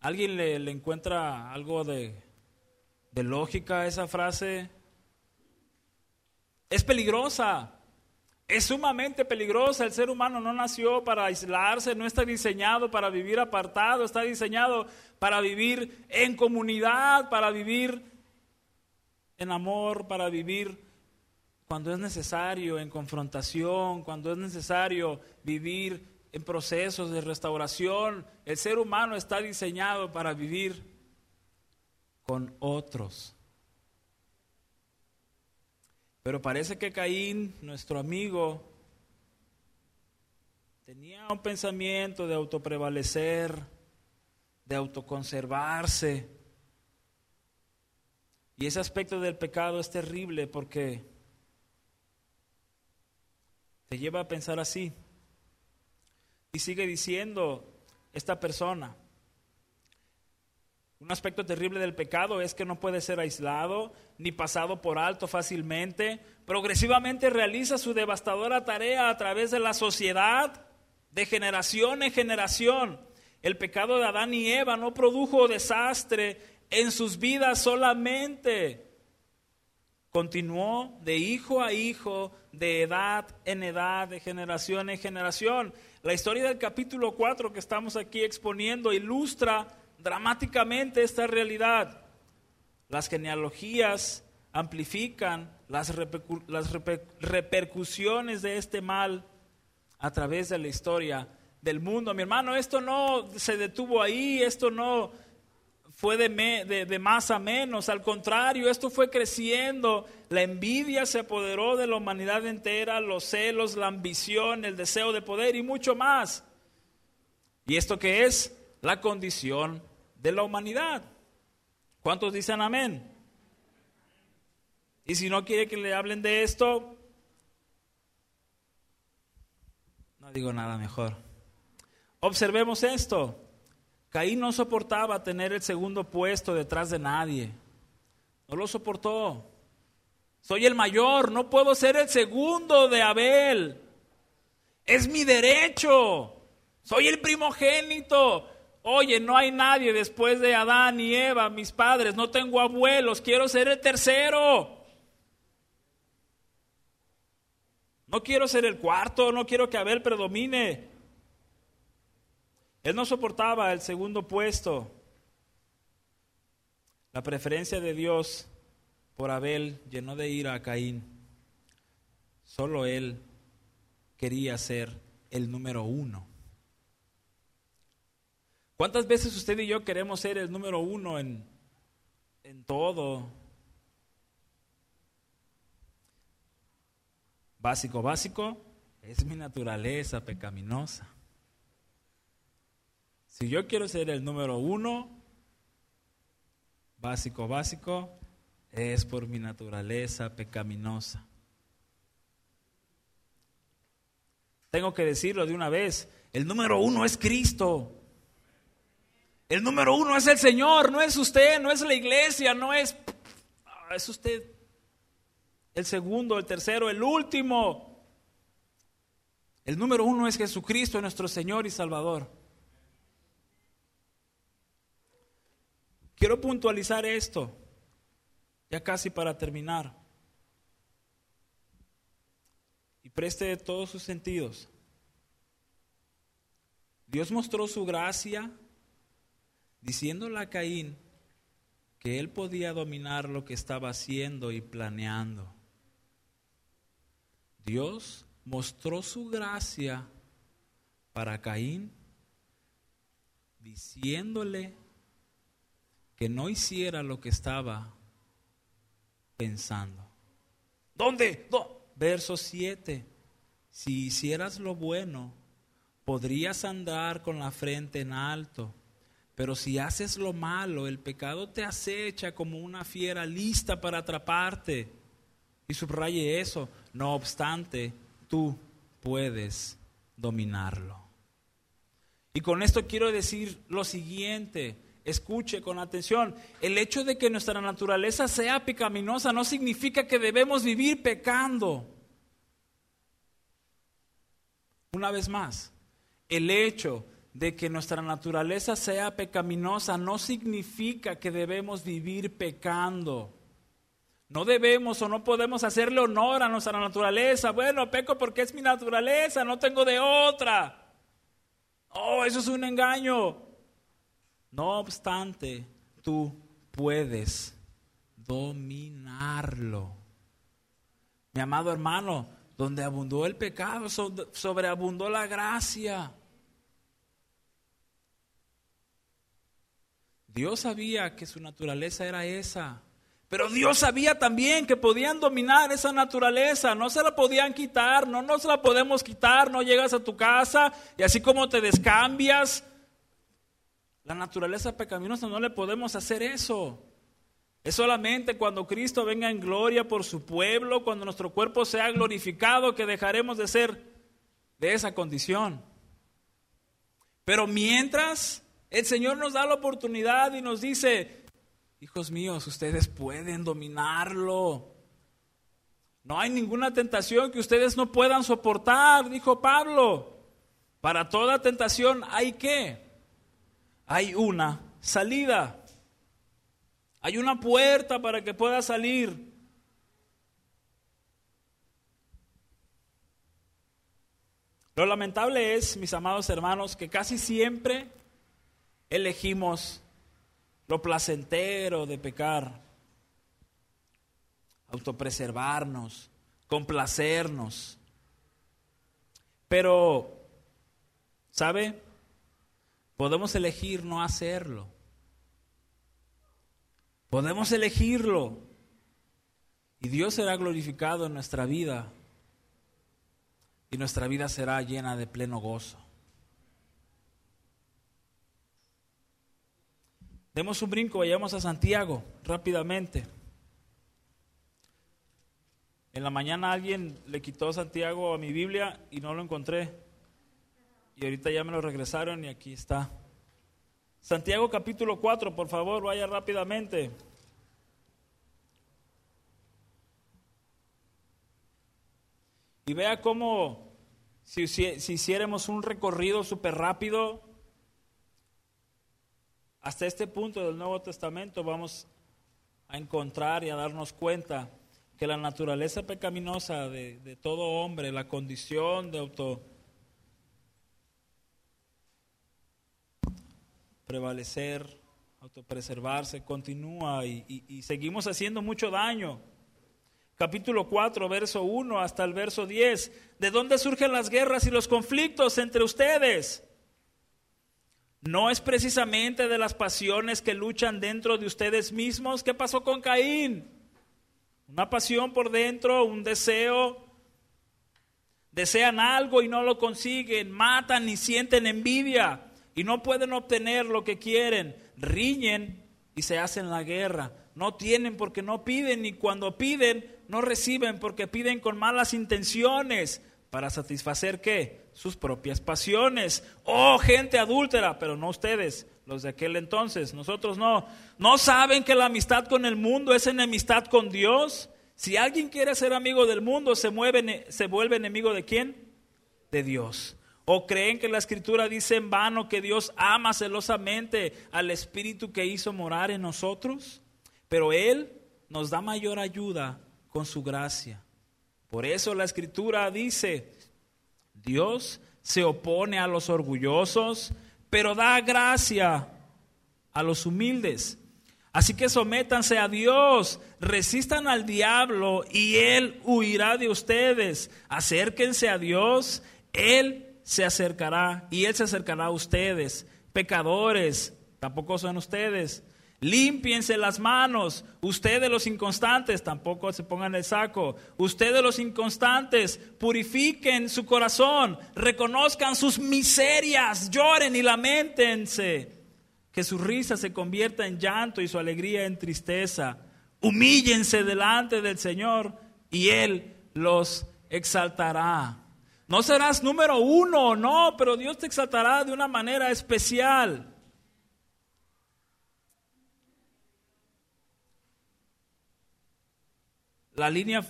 ¿Alguien le, encuentra algo de, de lógica a esa frase? Es peligrosa. Es sumamente peligrosa. El ser humano no nació para aislarse, no está diseñado para vivir apartado, está diseñado para vivir en comunidad, para vivir en amor, para vivir cuando es necesario, en confrontación, cuando es necesario vivir en procesos de restauración. El ser humano está diseñado para vivir con otros. Pero parece que Caín, nuestro amigo, tenía un pensamiento de autoprevalecer, de autoconservarse. Y ese aspecto del pecado es terrible porque te lleva a pensar así. Y sigue diciendo esta persona, un aspecto terrible del pecado es que no puede ser aislado ni pasado por alto fácilmente. Progresivamente realiza su devastadora tarea a través de la sociedad, de generación en generación. El pecado de Adán y Eva no produjo desastre en sus vidas solamente. Continuó de hijo a hijo, de edad en edad, de generación en generación. La historia del capítulo 4 que estamos aquí exponiendo ilustra dramáticamente esta realidad. Las genealogías amplifican las, las repercusiones de este mal a través de la historia del mundo. Mi hermano, esto no se detuvo ahí, esto no fue de, de, más a menos, al contrario, esto fue creciendo, la envidia se apoderó de la humanidad entera, los celos, la ambición, el deseo de poder y mucho más. ¿Y esto qué es? La condición de la humanidad. ¿Cuántos dicen amén? Y si no quiere que le hablen de esto, no digo nada mejor. Observemos esto. Caín no soportaba tener el segundo puesto detrás de nadie. No lo soportó. Soy el mayor, no puedo ser el segundo de Abel. Es mi derecho. Soy el primogénito. Oye, no hay nadie después de Adán y Eva, mis padres, no tengo abuelos, quiero ser el tercero. No quiero ser el cuarto, no quiero que Abel predomine. Él no soportaba el segundo puesto. La preferencia de Dios por Abel llenó de ira a Caín. Solo él quería ser el número uno. ¿Cuántas veces usted y yo queremos ser el número uno en, en todo? Básico, básico, es mi naturaleza pecaminosa. Si yo quiero ser el número uno, básico, básico, es por mi naturaleza pecaminosa. Tengo que decirlo de una vez, el número uno es Cristo. El número uno es el Señor, no es usted, no es la iglesia, no es... Ah, es usted. El segundo, el tercero, el último. El número uno es Jesucristo, nuestro Señor y Salvador. Quiero puntualizar esto, ya casi para terminar. Y preste todos sus sentidos. Dios mostró su gracia diciéndole a Caín que él podía dominar lo que estaba haciendo y planeando. Dios mostró su gracia para Caín diciéndole que no hiciera lo que estaba pensando. ¿Dónde? Verso 7. Si hicieras lo bueno, podrías andar con la frente en alto pero si haces lo malo, el pecado te acecha como una fiera lista para atraparte. Y subraye eso, no obstante, tú puedes dominarlo. Y con esto quiero decir lo siguiente, escuche con atención, el hecho de que nuestra naturaleza sea pecaminosa no significa que debemos vivir pecando. Una vez más, el hecho de que nuestra naturaleza sea pecaminosa no significa que debemos vivir pecando. No debemos o no podemos hacerle honor a nuestra naturaleza. Bueno, peco porque es mi naturaleza, no tengo de otra. Oh, eso es un engaño. No obstante, tú puedes dominarlo. Mi amado hermano, donde abundó el pecado, sobreabundó la gracia. Dios sabía que su naturaleza era esa. Pero Dios sabía también que podían dominar esa naturaleza, no se la podían quitar, no nos la podemos quitar, no llegas a tu casa y así como te descambias, la naturaleza pecaminosa no le podemos hacer eso. Es solamente cuando Cristo venga en gloria por su pueblo, cuando nuestro cuerpo sea glorificado, que dejaremos de ser de esa condición. Pero mientras el Señor nos da la oportunidad y nos dice, hijos míos, ustedes pueden dominarlo. No hay ninguna tentación que ustedes no puedan soportar, dijo Pablo. Para toda tentación hay qué? Hay una salida. Hay una puerta para que pueda salir. Lo lamentable es, mis amados hermanos, que casi siempre elegimos lo placentero de pecar, autopreservarnos, complacernos. Pero, ¿sabe? Podemos elegir no hacerlo. Podemos elegirlo. Y Dios será glorificado en nuestra vida. Y nuestra vida será llena de pleno gozo. Demos un brinco, vayamos a Santiago rápidamente. En la mañana alguien le quitó Santiago a mi Biblia y no lo encontré. Y ahorita ya me lo regresaron y aquí está. Santiago capítulo 4, por favor, vaya rápidamente. Y vea cómo si, si hiciéramos un recorrido súper rápido, hasta este punto del Nuevo Testamento vamos a encontrar y a darnos cuenta que la naturaleza pecaminosa de, todo hombre, la condición de auto prevalecer, autopreservarse, continúa y seguimos haciendo mucho daño. capítulo 4, verso 1 hasta el verso 10. ¿De dónde surgen las guerras y los conflictos entre ustedes? No es precisamente de las pasiones que luchan dentro de ustedes mismos. ¿Qué pasó con Caín? Una pasión por dentro, un deseo. Desean algo y no lo consiguen, matan y sienten envidia y no pueden obtener lo que quieren, riñen y se hacen la guerra. No tienen porque no piden y cuando piden no reciben porque piden con malas intenciones para satisfacer qué? Sus propias pasiones. Oh, gente adúltera, pero no ustedes, los de aquel entonces, nosotros no. ¿No saben que la amistad con el mundo es enemistad con Dios? Si alguien quiere ser amigo del mundo, se, mueve, se vuelve enemigo de quién? De Dios. ¿O creen que la escritura dice en vano que Dios ama celosamente al Espíritu que hizo morar en nosotros? Pero Él nos da mayor ayuda con su gracia. Por eso la escritura dice, Dios se opone a los orgullosos, pero da gracia a los humildes. Así que sométanse a Dios, resistan al diablo y Él huirá de ustedes. Acérquense a Dios, Él se acercará y Él se acercará a ustedes. Pecadores, tampoco son ustedes. Límpiense las manos. Ustedes los inconstantes, tampoco se pongan el saco. Ustedes los inconstantes, purifiquen su corazón, reconozcan sus miserias, lloren y lamentense. Que su risa se convierta en llanto y su alegría en tristeza. Humíllense delante del Señor y Él los exaltará. No serás número uno, no, pero Dios te exaltará de una manera especial. La línea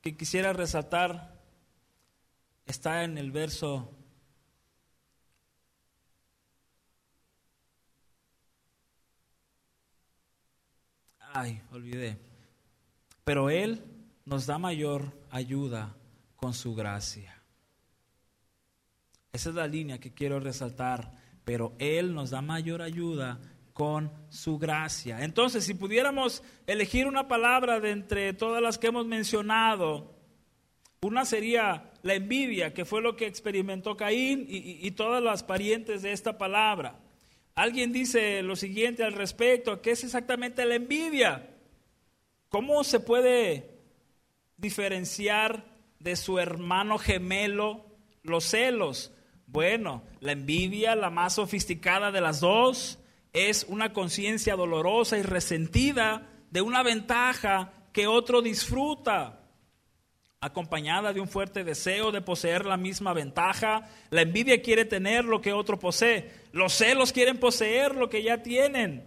que quisiera resaltar está en el verso Ay, olvidé. Pero Él nos da mayor ayuda con su gracia. Esa es la línea que quiero resaltar. Pero Él nos da mayor ayuda con su gracia. Entonces, si pudiéramos elegir una palabra de entre todas las que hemos mencionado, una sería la envidia, que fue lo que experimentó Caín y, todas las parientes de esta palabra. Alguien dice lo siguiente al respecto, ¿qué es exactamente la envidia? ¿Cómo se puede diferenciar de su hermano gemelo los celos? Bueno, la envidia, la más sofisticada de las dos, es una conciencia dolorosa y resentida de una ventaja que otro disfruta, acompañada de un fuerte deseo de poseer la misma ventaja. La envidia quiere tener lo que otro posee. Los celos quieren poseer lo que ya tienen.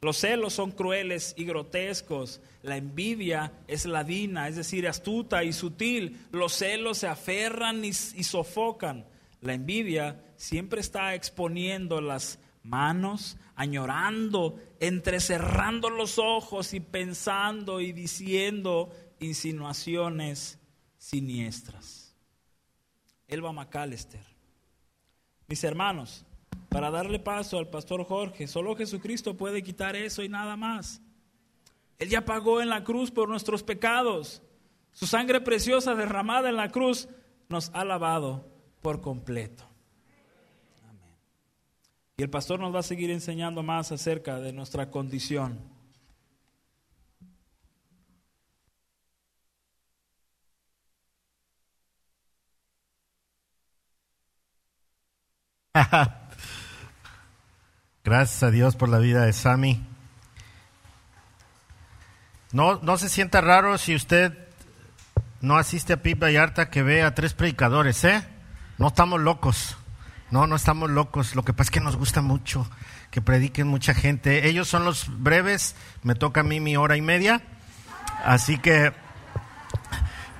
Los celos son crueles y grotescos. La envidia es ladina, es decir, astuta y sutil. Los celos se aferran y, y sofocan. La envidia siempre está exponiendo las manos, añorando, entrecerrando los ojos y pensando y diciendo insinuaciones siniestras. Elba McAllister. Mis hermanos, para darle paso al pastor Jorge, solo Jesucristo puede quitar eso y nada más. Él ya pagó en la cruz por nuestros pecados. Su sangre preciosa derramada en la cruz nos ha lavado por completo. Y el pastor nos va a seguir enseñando más acerca de nuestra condición. Gracias a Dios por la vida de Sammy. No, no se sienta raro si usted no asiste a Pip Vallarta que ve a tres predicadores, ¿eh? No estamos locos. No, no estamos locos. Lo que pasa es que nos gusta mucho que prediquen mucha gente. Ellos son los breves, me toca a mí mi hora y media. Así que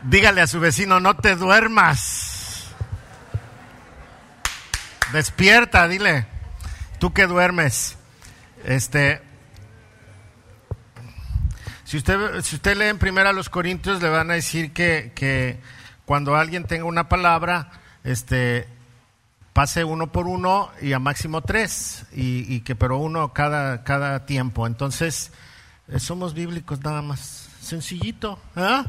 dígale a su vecino, no te duermas. Despierta, dile. Tú que duermes. Este si usted, si usted lee en primera los Corintios, le van a decir que, que cuando alguien tenga una palabra, este, pase uno por uno y a máximo tres, y, que pero uno cada, cada tiempo. Entonces, Eh, somos bíblicos nada más. Sencillito. ¿ah?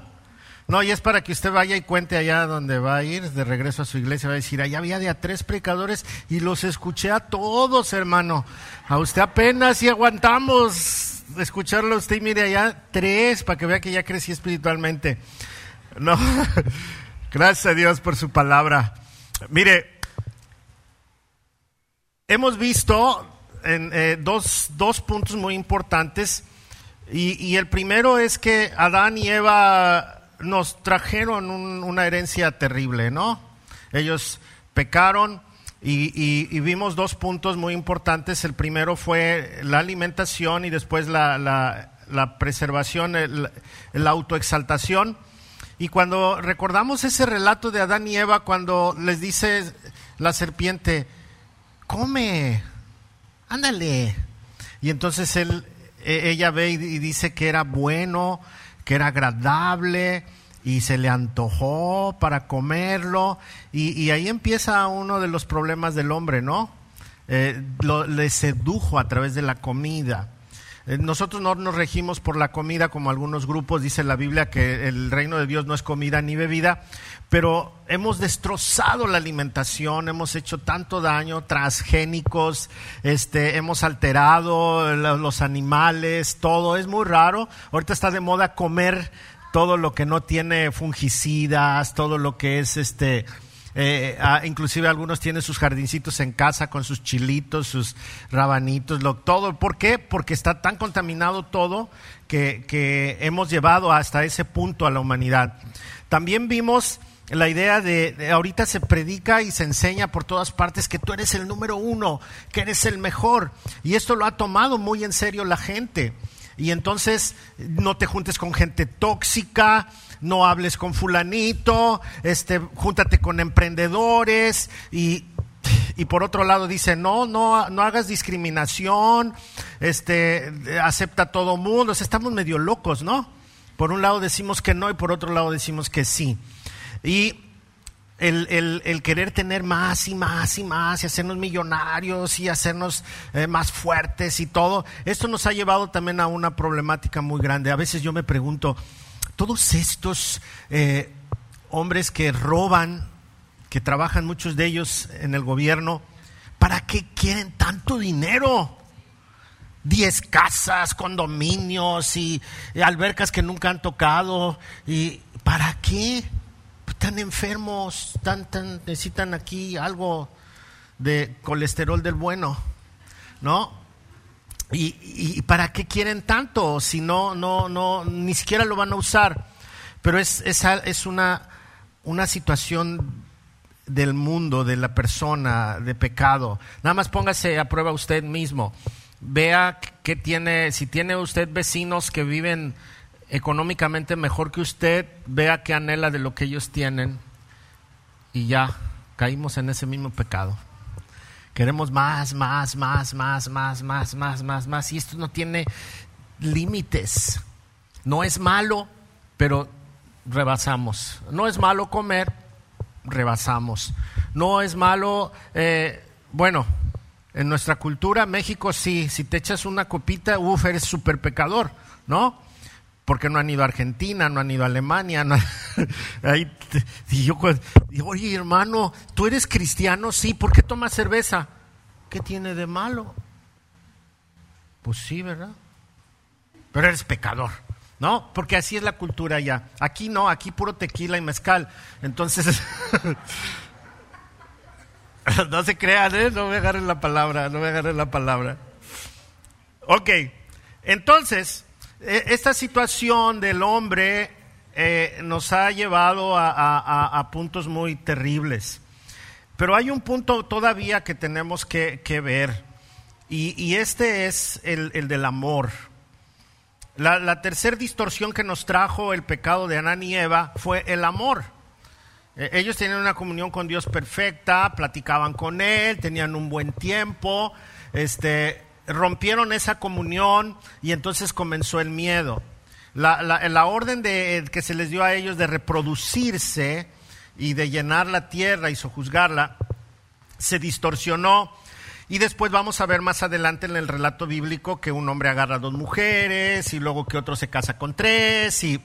No, y es para que usted vaya y cuente allá donde va a ir, de regreso a su iglesia, va a decir, allá había de a tres predicadores y los escuché a todos, hermano. A usted apenas y aguantamos escucharlo a usted y mire allá tres, para que vea que ya crecí espiritualmente. No, gracias a Dios por su palabra. Mire, hemos visto eh, dos, dos puntos muy importantes y el primero es que Adán y Eva nos trajeron una herencia terrible, ¿no? Ellos pecaron y, vimos dos puntos muy importantes. El primero fue la alimentación y después la, preservación, la autoexaltación. Y cuando recordamos ese relato de Adán y Eva, cuando les dice la serpiente, come, ándale. Y entonces él, e, ella ve y dice que era bueno, que era agradable y se le antojó para comerlo y, ahí empieza uno de los problemas del hombre, ¿no? Eh, le sedujo a través de la comida. Eh, nosotros no nos regimos por la comida como algunos grupos, dice la Biblia que el reino de Dios no es comida ni bebida, pero hemos destrozado la alimentación, hemos hecho tanto daño, transgénicos, este, hemos alterado los animales, todo es muy raro. Ahorita está de moda comer todo lo que no tiene fungicidas, todo lo que es este eh, ah, inclusive algunos tienen sus jardincitos en casa con sus chilitos, sus rabanitos, lo, todo. ¿Por qué? Porque está tan contaminado todo que, que hemos llevado hasta ese punto a la humanidad. También vimos la idea de, ahorita se predica y se enseña por todas partes que tú eres el número uno, que eres el mejor. Y esto lo ha tomado muy en serio la gente. Y entonces no te juntes con gente tóxica, no hables con fulanito, este, júntate con emprendedores y, y por otro lado dice, no, no, no hagas discriminación, este, acepta todo mundo, estamos medio locos, ¿no? Por un lado decimos que no y por otro lado decimos que sí. Y el, el, querer tener más y más y más y hacernos millonarios y hacernos eh, más fuertes y todo, esto nos ha llevado también a una problemática muy grande. A veces yo me pregunto, todos estos eh, hombres que roban, que trabajan muchos de ellos en el gobierno, ¿para qué quieren tanto dinero? Diez casas, condominios y, albercas que nunca han tocado. ¿Y para qué? Están enfermos, tan, tan, necesitan aquí algo de colesterol del bueno, ¿no? ¿Y, para qué quieren tanto si no, no, no, ni siquiera lo van a usar? Pero es, es, es una, una situación del mundo, de la persona, de pecado. Nada más póngase a prueba usted mismo. Vea que tiene, si tiene usted vecinos que viven económicamente mejor que usted, vea que anhela de lo que ellos tienen y ya caímos en ese mismo pecado. Queremos más, más, más, más, más, más, más, más, más. Y esto no tiene límites. No es malo, pero rebasamos. No es malo comer, rebasamos. No es malo, eh, bueno, en nuestra cultura, México sí, si te echas una copita, uff, eres súper pecador, ¿no? Porque no han ido a Argentina, no han ido a Alemania. No, ahí, y yo, oye hermano, ¿tú eres cristiano? Sí, ¿por qué tomas cerveza? ¿Qué tiene de malo? Pues sí, ¿verdad? Pero eres pecador, ¿no? Porque así es la cultura ya. Aquí no, aquí puro tequila y mezcal. Entonces, no se crean, ¿eh? No me agarren la palabra, no me agarren la palabra. Ok, entonces, esta situación del hombre eh, nos ha llevado a, puntos muy terribles. Pero hay un punto todavía que tenemos que, ver, y, este es el, del amor. La, la tercera distorsión que nos trajo el pecado de Anán y Eva fue el amor. E, ellos tenían una comunión con Dios perfecta, platicaban con Él, tenían un buen tiempo, este, rompieron esa comunión y entonces comenzó el miedo. La, orden de, que se les dio a ellos de reproducirse y de llenar la tierra y sojuzgarla se distorsionó Y después vamos a ver más adelante en el relato bíblico que un hombre agarra a dos mujeres y luego que otro se casa con tres y,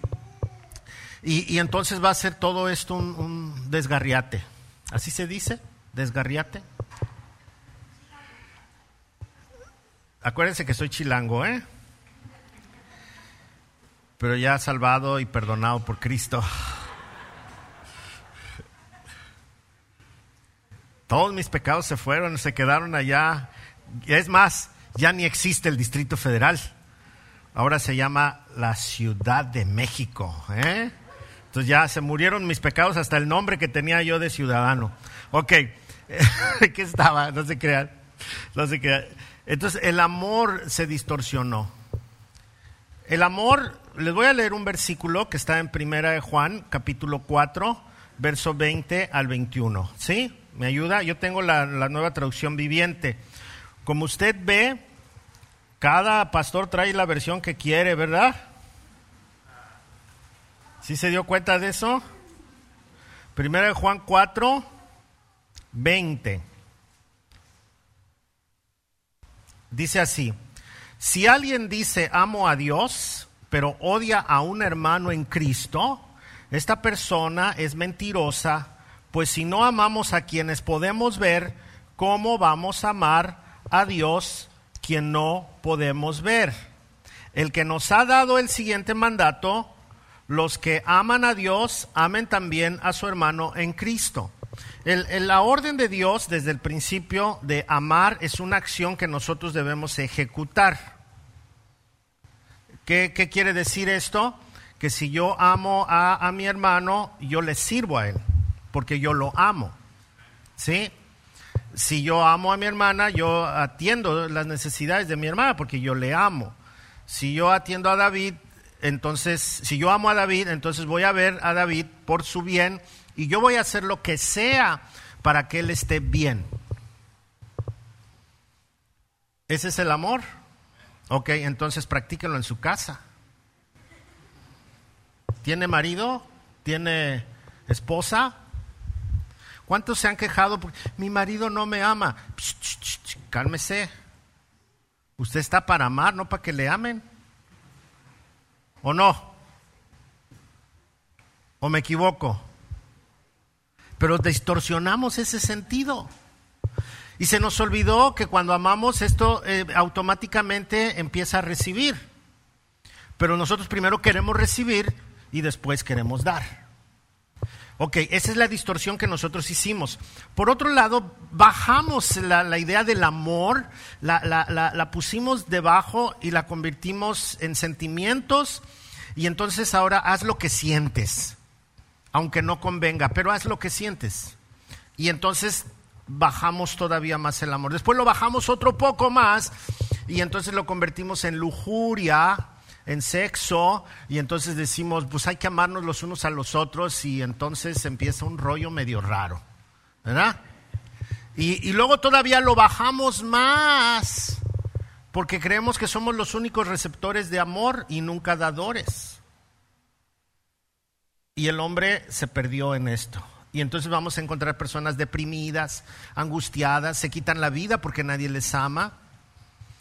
y, entonces va a ser todo esto un desgarriate. ¿Así se dice? ¿Desgarriate? Acuérdense que soy chilango, ¿eh? Pero ya salvado y perdonado por Cristo. Todos mis pecados se fueron, se quedaron allá. Es más, ya ni existe el Distrito Federal. Ahora se llama la Ciudad de México. ¿eh? Entonces ya se murieron mis pecados hasta el nombre que tenía yo de ciudadano. Ok, ¿qué estaba? No se crean. No se crean. Entonces el amor se distorsionó. El amor, les voy a leer un versículo que está en Primera de Juan, capítulo 4, verso 20 al 21. ¿Sí? ¿Me ayuda? Yo tengo la, la nueva traducción viviente. Como usted ve, cada pastor trae la versión que quiere, ¿verdad? ¿Sí se dio cuenta de eso? Primera de Juan 4, 20. Dice así, si alguien dice amo a Dios, pero odia a un hermano en Cristo, esta persona es mentirosa, pues si no amamos a quienes podemos ver, ¿cómo vamos a amar a Dios quien no podemos ver? El que nos ha dado el siguiente mandato, los que aman a Dios, amen también a su hermano en Cristo la orden de Dios desde el principio de amar es una acción que nosotros debemos ejecutar. ¿Qué, quiere decir esto? Que si yo amo a, mi hermano, yo le sirvo a él, porque yo lo amo. ¿Sí? Si yo amo a mi hermana, yo atiendo las necesidades de mi hermana, porque yo le amo. Si yo atiendo a David, entonces, si yo amo a David, entonces voy a ver a David por su bien y yo voy a hacer lo que sea para que Él esté bien. ¿Ese es el amor? Ok, entonces practíquenlo en su casa. ¿Tiene marido? ¿Tiene esposa? ¿Cuántos se han quejado? Mi marido no me ama. cálmese. Usted está para amar, no para que le amen. ¿O no? ¿O me equivoco? Pero distorsionamos ese sentido. Y se nos olvidó que cuando amamos esto eh, automáticamente empieza a recibir. Pero nosotros primero queremos recibir y después queremos dar. Ok, esa es la distorsión que nosotros hicimos. Por otro lado, bajamos la, idea del amor, la, la, pusimos debajo y la convertimos en sentimientos y entonces ahora haz lo que sientes aunque no convenga, pero haz lo que sientes. Y entonces bajamos todavía más el amor. Después lo bajamos otro poco más y entonces lo convertimos en lujuria, en sexo, y entonces decimos, pues hay que amarnos los unos a los otros y entonces empieza un rollo medio raro, ¿verdad? Y, y luego todavía lo bajamos más porque creemos que somos los únicos receptores de amor y nunca dadores. Y el hombre se perdió en esto. Y entonces vamos a encontrar personas deprimidas, angustiadas, se quitan la vida porque nadie les ama,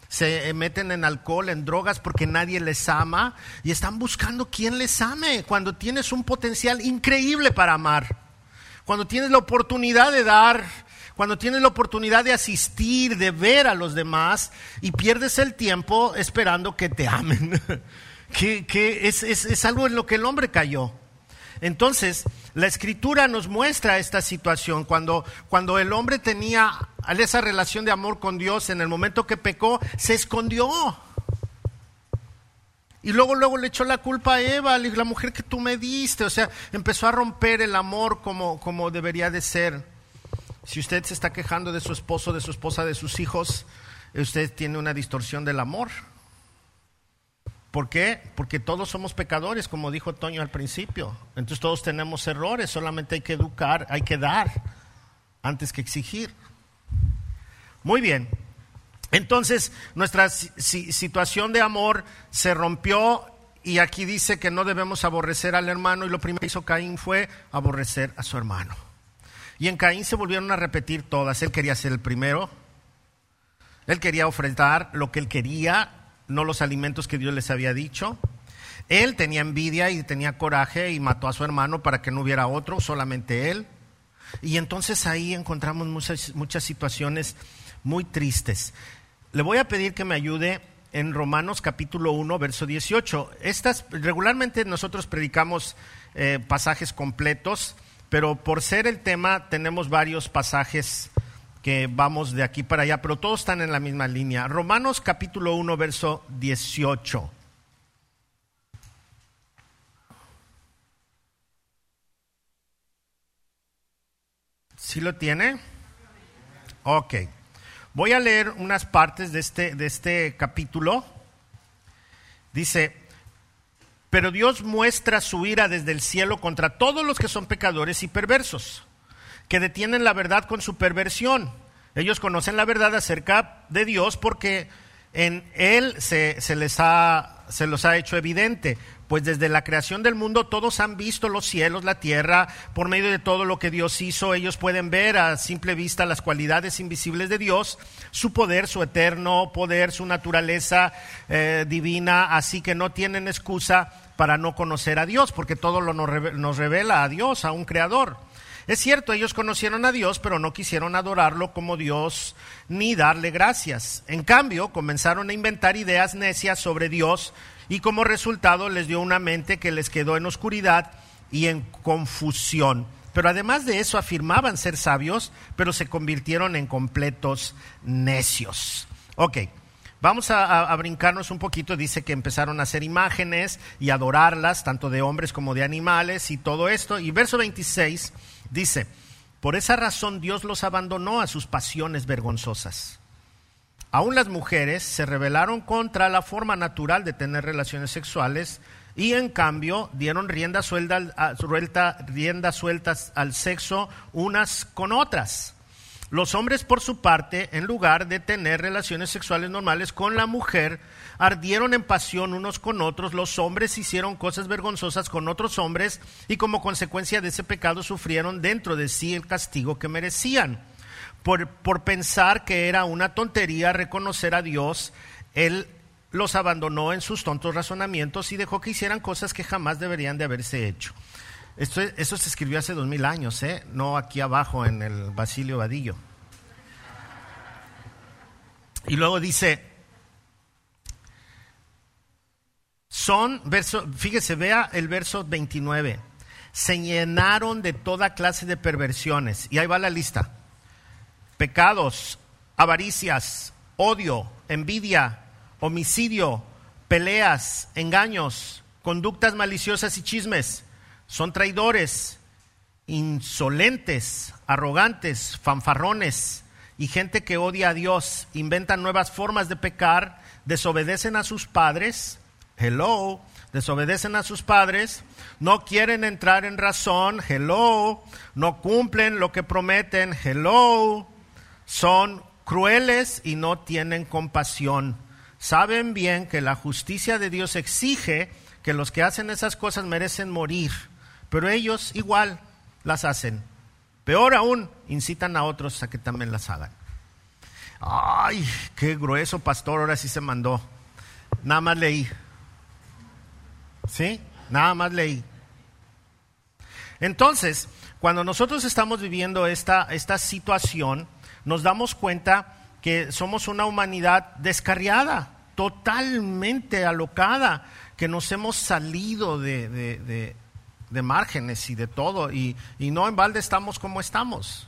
se meten en alcohol, en drogas porque nadie les ama y están buscando quien les ame cuando tienes un potencial increíble para amar, cuando tienes la oportunidad de dar, cuando tienes la oportunidad de asistir, de ver a los demás y pierdes el tiempo esperando que te amen, que, es, es algo en lo que el hombre cayó. Entonces, la escritura nos muestra esta situación. Cuando, cuando el hombre tenía esa relación de amor con Dios, en el momento que pecó, se escondió. Y luego, luego le echó la culpa a Eva, la mujer que tú me diste. O sea, empezó a romper el amor como, como debería de ser. Si usted se está quejando de su esposo, de su esposa, de sus hijos, usted tiene una distorsión del amor. ¿Por qué? Porque todos somos pecadores, como dijo Toño al principio. Entonces todos tenemos errores, solamente hay que educar, hay que dar antes que exigir. Muy bien. Entonces nuestra situación de amor se rompió y aquí dice que no debemos aborrecer al hermano y lo primero que hizo Caín fue aborrecer a su hermano. Y en Caín se volvieron a repetir todas. Él quería ser el primero, Él quería ofrendar lo que él quería, no los alimentos que Dios les había dicho. Él tenía envidia y tenía coraje y mató a su hermano para que no hubiera otro, solamente él. Y entonces ahí encontramos muchas, muchas situaciones muy tristes. Le voy a pedir que me ayude en Romanos capítulo 1, verso 18. Estas, regularmente nosotros predicamos eh, pasajes completos, pero por ser el tema tenemos varios pasajes que vamos de aquí para allá, pero todos están en la misma línea. Romanos capítulo 1, verso 18. ¿Sí lo tiene? Ok. Voy a leer unas partes de este, de este capítulo. Dice, pero Dios muestra su ira desde el cielo contra todos los que son pecadores y perversos, que detienen la verdad con su perversión. Ellos conocen la verdad acerca de Dios porque en Él se, se les ha, se los ha hecho evidente pues desde la creación del mundo todos han visto los cielos, la tierra, por medio de todo lo que Dios hizo, ellos pueden ver a simple vista las cualidades invisibles de Dios, su poder, su eterno poder, su naturaleza eh, divina, así que no tienen excusa para no conocer a Dios, porque todo lo nos revela a Dios, a un creador. Es cierto, ellos conocieron a Dios, pero no quisieron adorarlo como Dios ni darle gracias. En cambio, comenzaron a inventar ideas necias sobre Dios y como resultado les dio una mente que les quedó en oscuridad y en confusión. Pero además de eso afirmaban ser sabios, pero se convirtieron en completos necios. Ok, vamos a, brincarnos un poquito. Dice que empezaron a hacer imágenes y adorarlas, tanto de hombres como de animales y todo esto. Y verso 26 dice, por esa razón Dios los abandonó a sus pasiones vergonzosas Aún las mujeres se rebelaron contra la forma natural de tener relaciones sexuales y en cambio dieron rienda suelta, rienda sueltas al sexo unas con otras. Los hombres, por su parte, en lugar de tener relaciones sexuales normales con la mujer, ardieron en pasión unos con otros. Los hombres hicieron cosas vergonzosas con otros hombres y como consecuencia de ese pecado sufrieron dentro de sí el castigo que merecían por, pensar que era una tontería reconocer a Dios, Él los abandonó en sus tontos razonamientos y dejó que hicieran cosas que jamás deberían de haberse hecho. Esto, eso se escribió hace dos mil años, ¿eh? no aquí abajo en el Basilio Vadillo. Y luego dice, son, verso, fíjese, vea el verso 29, se llenaron de toda clase de perversiones. Y ahí va la lista pecados, avaricias, odio, envidia, homicidio, peleas, engaños, conductas maliciosas y chismes. Son traidores, insolentes, arrogantes, fanfarrones y gente que odia a Dios, inventan nuevas formas de pecar, desobedecen a sus padres. Hello, desobedecen a sus padres, no quieren entrar en razón, hello, no cumplen lo que prometen, hello, son crueles y no tienen compasión. Saben bien que la justicia de Dios exige que los que hacen esas cosas merecen morir, pero ellos igual las hacen. Peor aún, incitan a otros a que también las hagan. Ay, qué grueso pastor, ahora sí se mandó. Nada más leí. ¿Sí? Nada más leí. Entonces, cuando nosotros estamos viviendo esta, esta situación, nos damos cuenta que somos una humanidad descarriada, totalmente alocada, que nos hemos salido de, márgenes y de todo, y, y no en balde estamos como estamos.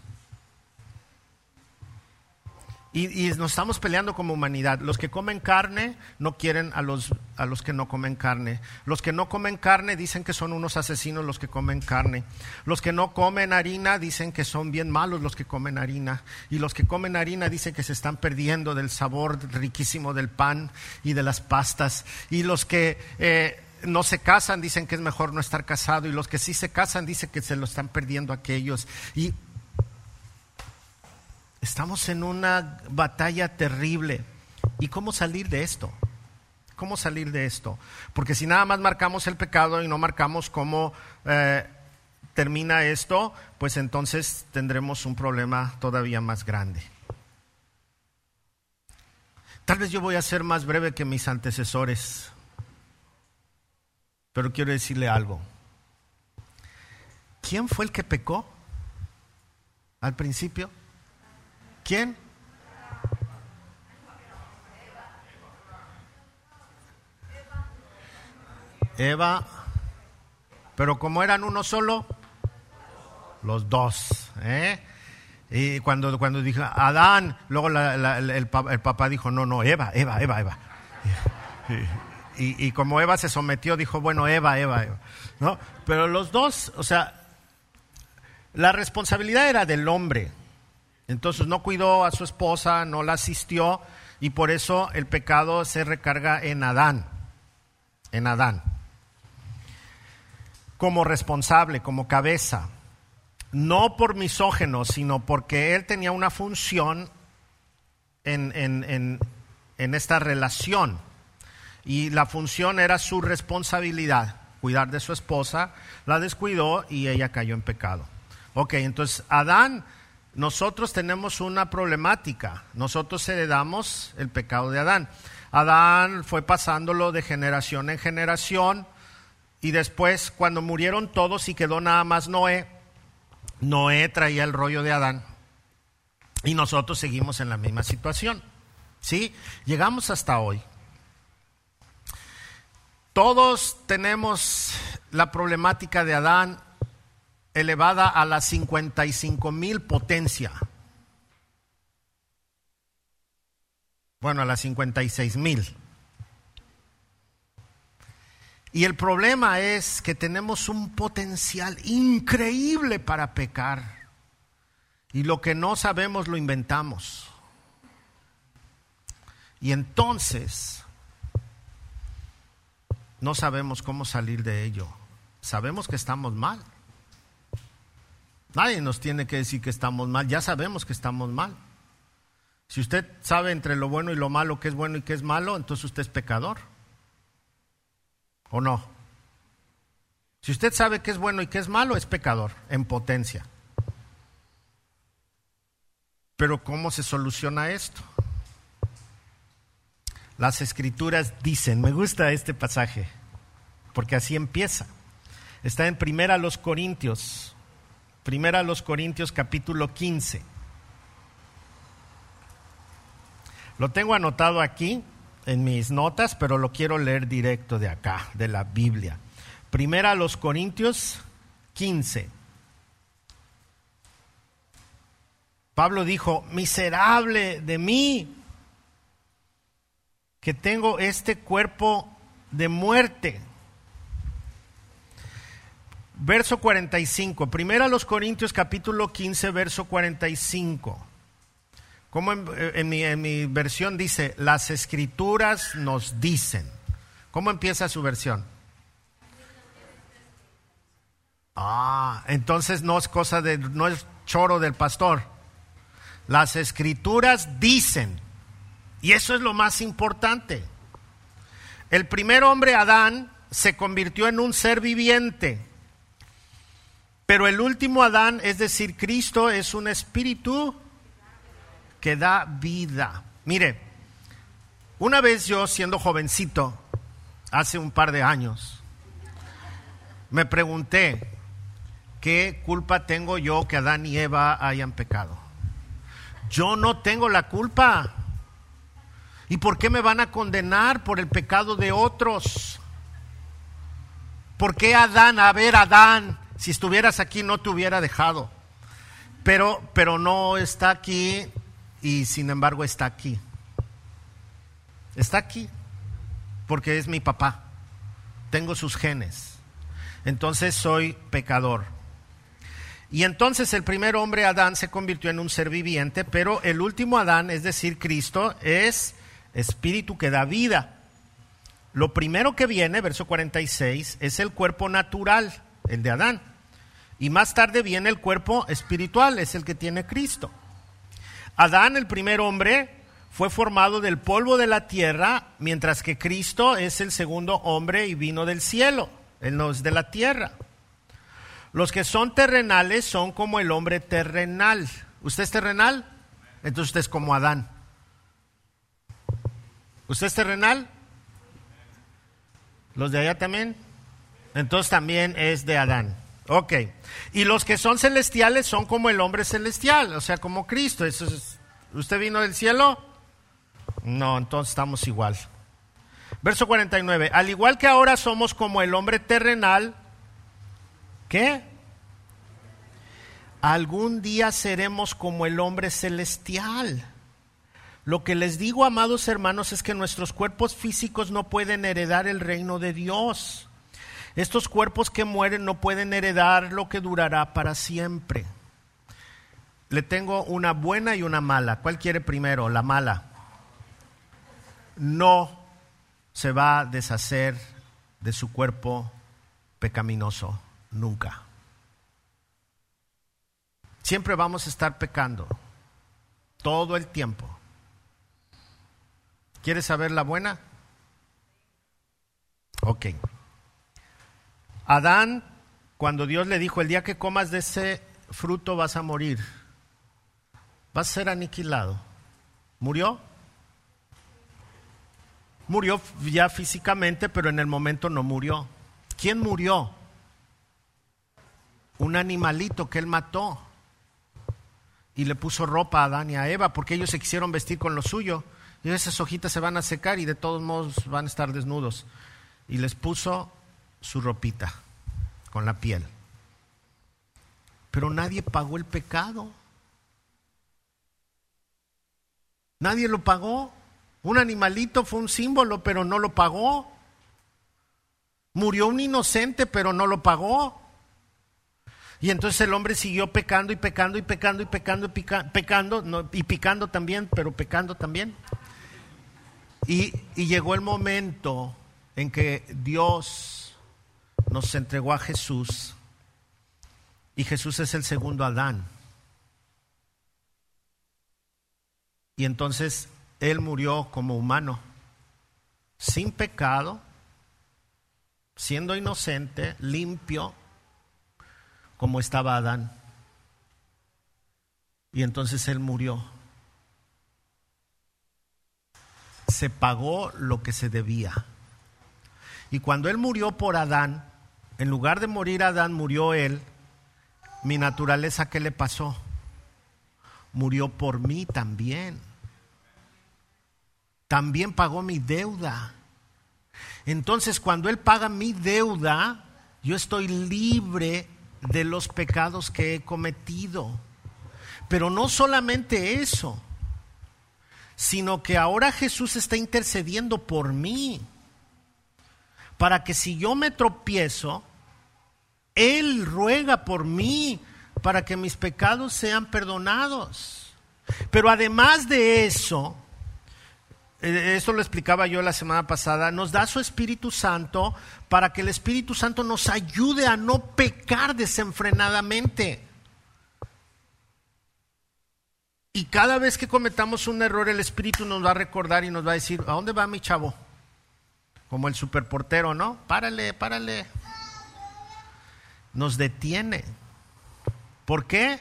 Y, nos estamos peleando como humanidad. Los que comen carne no quieren a los, a los que no comen carne. Los que no comen carne dicen que son unos asesinos los que comen carne. Los que no comen harina dicen que son bien malos los que comen harina. Y los que comen harina dicen que se están perdiendo del sabor riquísimo del pan y de las pastas. Y los que... Eh, no se casan, dicen que es mejor no estar casado, y los que sí se casan dicen que se lo están perdiendo aquellos. Y Estamos en una batalla terrible. ¿Y cómo salir de esto? ¿Cómo salir de esto? Porque si nada más marcamos el pecado y no marcamos cómo eh, termina esto, pues entonces tendremos un problema todavía más grande. Tal vez yo voy a ser más breve que mis antecesores, pero quiero decirle algo. ¿Quién fue el que pecó al principio? ¿Quién? Eva, pero como eran uno solo, los dos. ¿eh? Y cuando, cuando dijo Adán, luego el, papá dijo, no, no, Eva, Eva, Eva, Eva. Y, como Eva se sometió, dijo, bueno, Eva, Eva, Eva. ¿no? Pero los dos, o sea, la responsabilidad era del hombre. Entonces no cuidó a su esposa, no la asistió y por eso el pecado se recarga en Adán. En Adán. Como responsable, como cabeza no por misógeno, sino porque él tenía una función en, esta relación. Y la función era su responsabilidad, cuidar de su esposa, la descuidó y ella cayó en pecado. Ok, entonces Adán, nosotros tenemos una problemática, nosotros heredamos el pecado de Adán. Adán fue pasándolo de generación en generación y después cuando murieron todos y quedó nada más Noé, Noé traía el rollo de Adán y nosotros seguimos en la misma situación. ¿Sí? Llegamos hasta hoy. Todos tenemos la problemática de Adán elevada a las 55 mil potencia. Bueno, a las 56 mil. Y el problema es que tenemos un potencial increíble para pecar. Y lo que no sabemos lo inventamos. Y entonces no sabemos cómo salir de ello. Sabemos que estamos mal. Nadie nos tiene que decir que estamos mal. Ya sabemos que estamos mal. Si usted sabe entre lo bueno y lo malo qué es bueno y qué es malo, entonces usted es pecador. ¿O no? Si usted sabe qué es bueno y qué es malo, es pecador, en potencia. Pero ¿cómo se soluciona esto? Las escrituras dicen, me gusta este pasaje, porque así empieza. Está en Primera los Corintios, Primera los Corintios capítulo 15. Lo tengo anotado aquí, en mis notas, pero lo quiero leer directo de acá, de la Biblia. Primera los Corintios 15. Pablo dijo, miserable de mí, que tengo este cuerpo de muerte. Verso 45, primera los Corintios capítulo 15, verso 45. Como en, mi, versión dice, las escrituras nos dicen. ¿Cómo empieza su versión? Ah, entonces no es cosa de, no es choro del pastor. Las escrituras dicen. Y eso es lo más importante. El primer hombre, Adán, se convirtió en un ser viviente. Pero el último Adán, es decir, Cristo, es un espíritu que da vida. Mire, una vez yo siendo jovencito, hace un par de años, me pregunté, ¿qué culpa tengo yo que Adán y Eva hayan pecado? Yo no tengo la culpa. ¿Y por qué me van a condenar por el pecado de otros? ¿Por qué Adán? A ver, Adán, si estuvieras aquí no te hubiera dejado. Pero, pero no está aquí y sin embargo está aquí. Está aquí porque es mi papá. Tengo sus genes. Entonces soy pecador. Y entonces el primer hombre, Adán, se convirtió en un ser viviente, pero el último Adán, es decir, Cristo, es espíritu que da vida. Lo primero que viene, verso 46, es el cuerpo natural, el de Adán. Y más tarde viene el cuerpo espiritual, es el que tiene Cristo. Adán, el primer hombre, fue formado del polvo de la tierra, mientras que Cristo es el segundo hombre y vino del cielo. Él no es de la tierra. Los que son terrenales son como el hombre terrenal. ¿Usted es terrenal? Entonces usted es como Adán. ¿Usted es terrenal? ¿Los de allá también? Entonces también es de Adán. Ok. Y los que son celestiales son como el hombre celestial, o sea, como Cristo. ¿Usted vino del cielo? No, entonces estamos igual. Verso 49. Al igual que ahora somos como el hombre terrenal, ¿qué? Algún día seremos como el hombre celestial. Lo que les digo, amados hermanos, es que nuestros cuerpos físicos no pueden heredar el reino de Dios. Estos cuerpos que mueren no pueden heredar lo que durará para siempre. Le tengo una buena y una mala. ¿Cuál quiere primero? La mala. No se va a deshacer de su cuerpo pecaminoso, nunca. Siempre vamos a estar pecando, todo el tiempo. ¿Quieres saber la buena? Ok. Adán, cuando Dios le dijo, el día que comas de ese fruto vas a morir, vas a ser aniquilado. ¿Murió? Murió ya físicamente, pero en el momento no murió. ¿Quién murió? Un animalito que él mató y le puso ropa a Adán y a Eva porque ellos se quisieron vestir con lo suyo. Y esas hojitas se van a secar y de todos modos van a estar desnudos. Y les puso su ropita con la piel. Pero nadie pagó el pecado. Nadie lo pagó. Un animalito fue un símbolo, pero no lo pagó. Murió un inocente, pero no lo pagó. Y entonces el hombre siguió pecando y pecando y pecando y pecando y pecando y picando también, pero pecando también. Y, llegó el momento en que Dios nos entregó a Jesús y Jesús es el segundo Adán. Y entonces Él murió como humano, sin pecado, siendo inocente, limpio, como estaba Adán. Y entonces Él murió. Se pagó lo que se debía. Y cuando Él murió por Adán, en lugar de morir Adán, murió Él, mi naturaleza, ¿qué le pasó? Murió por mí también. También pagó mi deuda. Entonces, cuando Él paga mi deuda, yo estoy libre de los pecados que he cometido. Pero no solamente eso, sino que ahora Jesús está intercediendo por mí. Para que si yo me tropiezo, Él ruega por mí para que mis pecados sean perdonados. Pero además de eso, eh, esto lo explicaba yo la semana pasada, nos da su Espíritu Santo para que el Espíritu Santo nos ayude a no pecar desenfrenadamente. Y cada vez que cometamos un error, el Espíritu nos va a recordar y nos va a decir, ¿a dónde va mi chavo? Como el superportero, ¿no? Párale, párale. Nos detiene. ¿Por qué?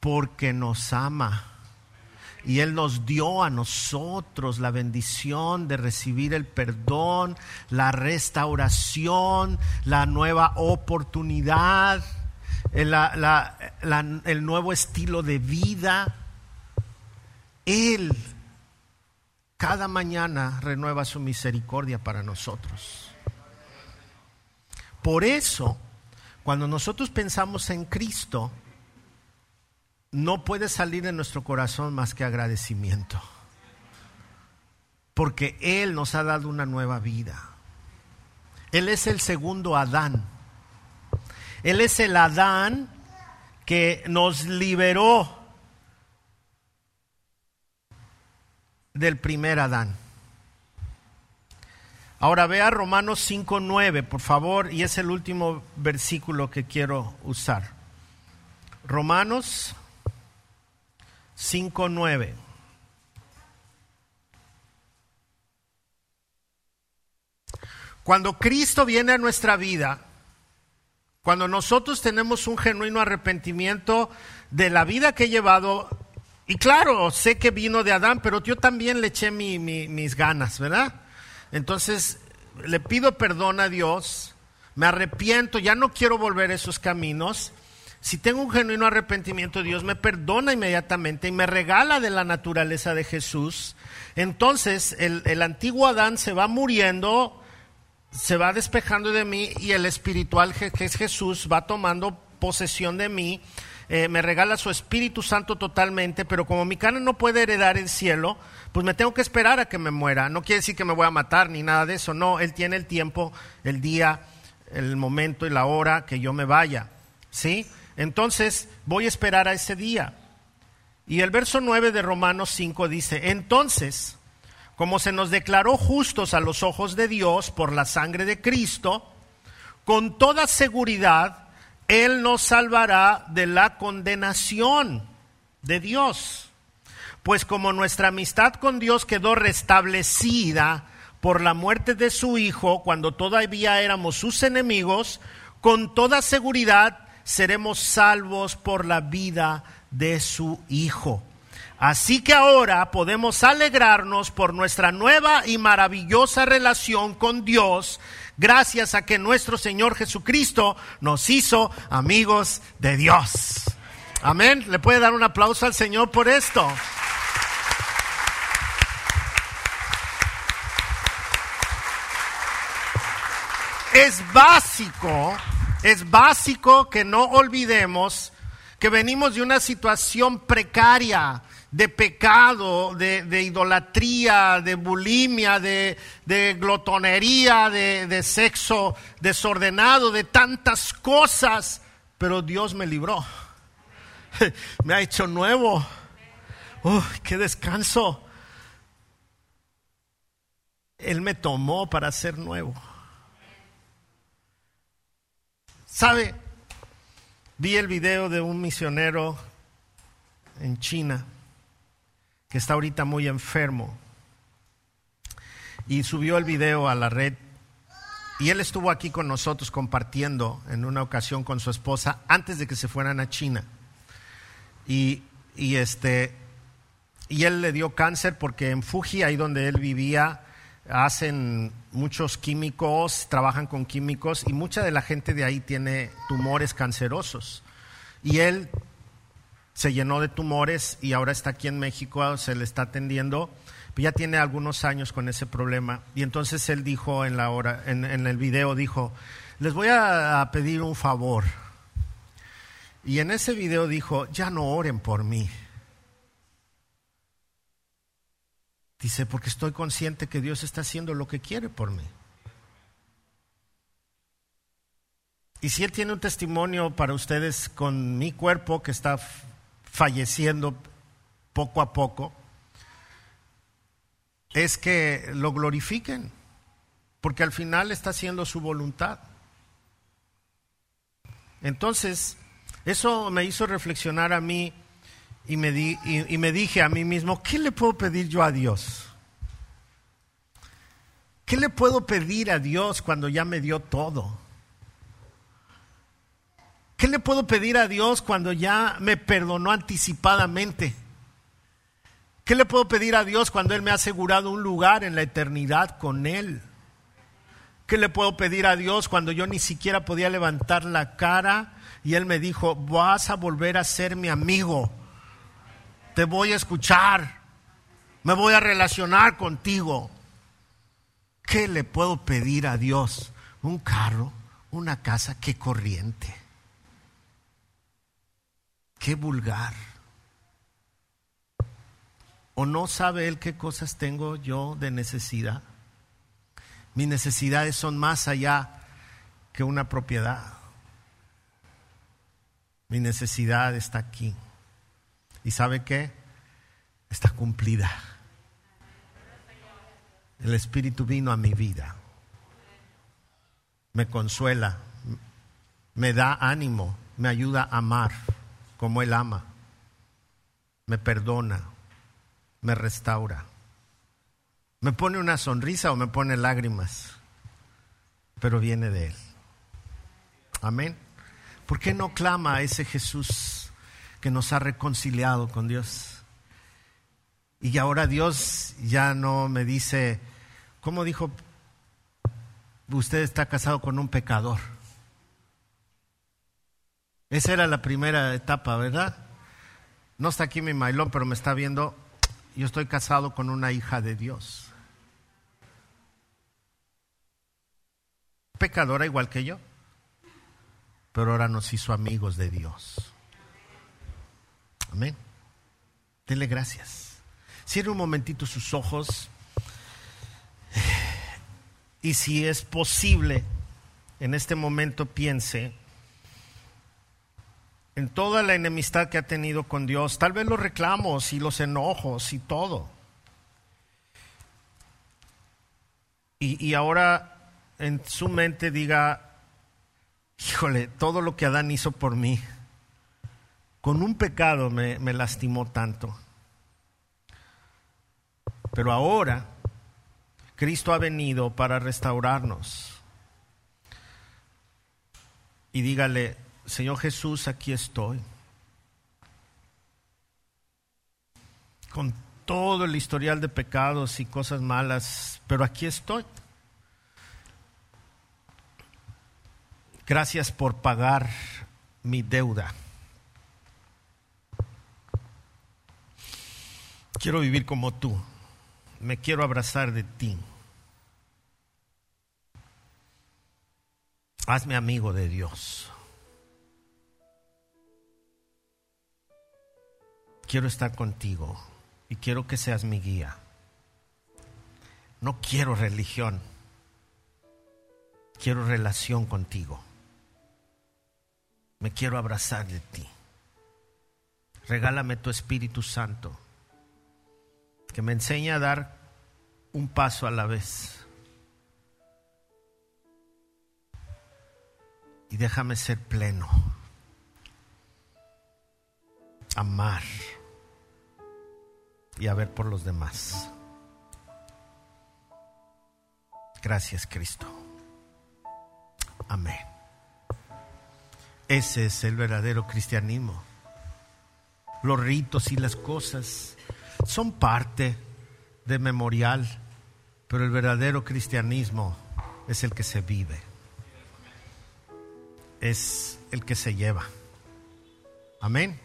Porque nos ama. Y Él nos dio a nosotros la bendición de recibir el perdón, la restauración, la nueva oportunidad, la- la- la- el nuevo estilo de vida. Él cada mañana renueva su misericordia para nosotros. Por eso, cuando nosotros pensamos en Cristo, no puede salir de nuestro corazón más que agradecimiento. Porque Él nos ha dado una nueva vida. Él es el segundo Adán. Él es el Adán que nos liberó del primer Adán. Ahora vea Romanos 5.9, por favor, y es el último versículo que quiero usar. Romanos 5.9. Cuando Cristo viene a nuestra vida, cuando nosotros tenemos un genuino arrepentimiento de la vida que he llevado y claro, sé que vino de Adán, pero yo también le eché mis ganas, ¿verdad? Entonces, le pido perdón a Dios, me arrepiento, ya no quiero volver a esos caminos. Si tengo un genuino arrepentimiento, Dios me perdona inmediatamente y me regala de la naturaleza de Jesús. Entonces, el antiguo Adán se va muriendo, se va despejando de mí y el espiritual que es Jesús va tomando posesión de mí, eh, me regala su Espíritu Santo totalmente, pero como mi carne no puede heredar el cielo, pues me tengo que esperar a que me muera. No quiere decir que me voy a matar ni nada de eso, no, Él tiene el tiempo, el día, el momento y la hora que yo me vaya. ¿Sí? Entonces voy a esperar a ese día. Y el verso 9 de Romanos 5 dice, entonces, como se nos declaró justos a los ojos de Dios por la sangre de Cristo, con toda seguridad Él nos salvará de la condenación de Dios. Pues como nuestra amistad con Dios quedó restablecida por la muerte de su Hijo cuando todavía éramos sus enemigos, con toda seguridad seremos salvos por la vida de su Hijo. Así que ahora podemos alegrarnos por nuestra nueva y maravillosa relación con Dios, gracias a que nuestro Señor Jesucristo nos hizo amigos de Dios. Amén. ¿Le puede dar un aplauso al Señor por esto? Es básico, es básico que no olvidemos que venimos de una situación precaria, de pecado, de, idolatría, de bulimia, de, glotonería, de, de, sexo desordenado, de tantas cosas. Pero Dios me libró. me ha hecho nuevo. ¡Uy, ¡Qué descanso! Él me tomó para ser nuevo. ¿Sabe? Vi el video de un misionero en China que está ahorita muy enfermo. Y subió el video a la red. Y él estuvo aquí con nosotros compartiendo en una ocasión con su esposa antes de que se fueran a China. Y, y este, y él le dio cáncer porque en Fuji, ahí donde él vivía, hacen muchos químicos, trabajan con químicos y mucha de la gente de ahí tiene tumores cancerosos. Y él se llenó de tumores y ahora está aquí en México, se le está atendiendo. Ya tiene algunos años con ese problema. Y entonces él dijo en, la hora, en, el video, dijo, les voy a, pedir un favor. Y en ese video dijo, ya no oren por mí. Dice, porque estoy consciente que Dios está haciendo lo que quiere por mí. Y si Él tiene un testimonio para ustedes con mi cuerpo que está falleciendo poco a poco, es que lo glorifiquen, porque al final está haciendo su voluntad. Entonces, eso me hizo reflexionar a mí y me, di, y me dije a mí mismo, ¿qué le puedo pedir yo a Dios? ¿Qué le puedo pedir a Dios cuando ya me dio todo? ¿Qué le puedo pedir a Dios cuando ya me perdonó anticipadamente? ¿Qué le puedo pedir a Dios cuando Él me ha asegurado un lugar en la eternidad con Él? ¿Qué le puedo pedir a Dios cuando yo ni siquiera podía levantar la cara y Él me dijo, vas a volver a ser mi amigo, te voy a escuchar, me voy a relacionar contigo? ¿Qué le puedo pedir a Dios? Un carro, una casa, qué corriente. Qué vulgar. ¿O no sabe él qué cosas tengo yo de necesidad? Mis necesidades son más allá que una propiedad. Mi necesidad está aquí. ¿Y sabe qué? Está cumplida. El Espíritu vino a mi vida. Me consuela, me da ánimo, me ayuda a amar como Él ama, me perdona, me restaura, me pone una sonrisa o me pone lágrimas, pero viene de Él. Amén. ¿Por qué no clama a ese Jesús que nos ha reconciliado con Dios? Y ahora Dios ya no me dice, ¿cómo dijo? Usted está casado con un pecador. Esa era la primera etapa, ¿verdad? No está aquí mi mailón, pero me está viendo. Yo estoy casado con una hija de Dios. Pecadora igual que yo, pero ahora nos hizo amigos de Dios. Amén. Dele gracias. Cierre un momentito sus ojos. Y si es posible, en este momento piense en toda la enemistad que ha tenido con Dios, tal vez los reclamos y los enojos y todo. Y, y ahora en su mente diga, híjole, todo lo que Adán hizo por mí, con un pecado me, me lastimó tanto. Pero ahora Cristo ha venido para restaurarnos. Y dígale, Señor Jesús, aquí estoy. Con todo el historial de pecados y cosas malas, pero aquí estoy. Gracias por pagar mi deuda. Quiero vivir como tú. Me quiero abrazar de ti. Hazme amigo de Dios. Quiero estar contigo y quiero que seas mi guía. No quiero religión, quiero relación contigo. Me quiero abrazar de ti. Regálame tu Espíritu Santo, que me enseñe a dar un paso a la vez. Y déjame ser pleno. Amar y a ver por los demás. Gracias Cristo. Amén. Ese es el verdadero cristianismo. Los ritos y las cosas son parte de memorial, pero el verdadero cristianismo es el que se vive, es el que se lleva. Amén.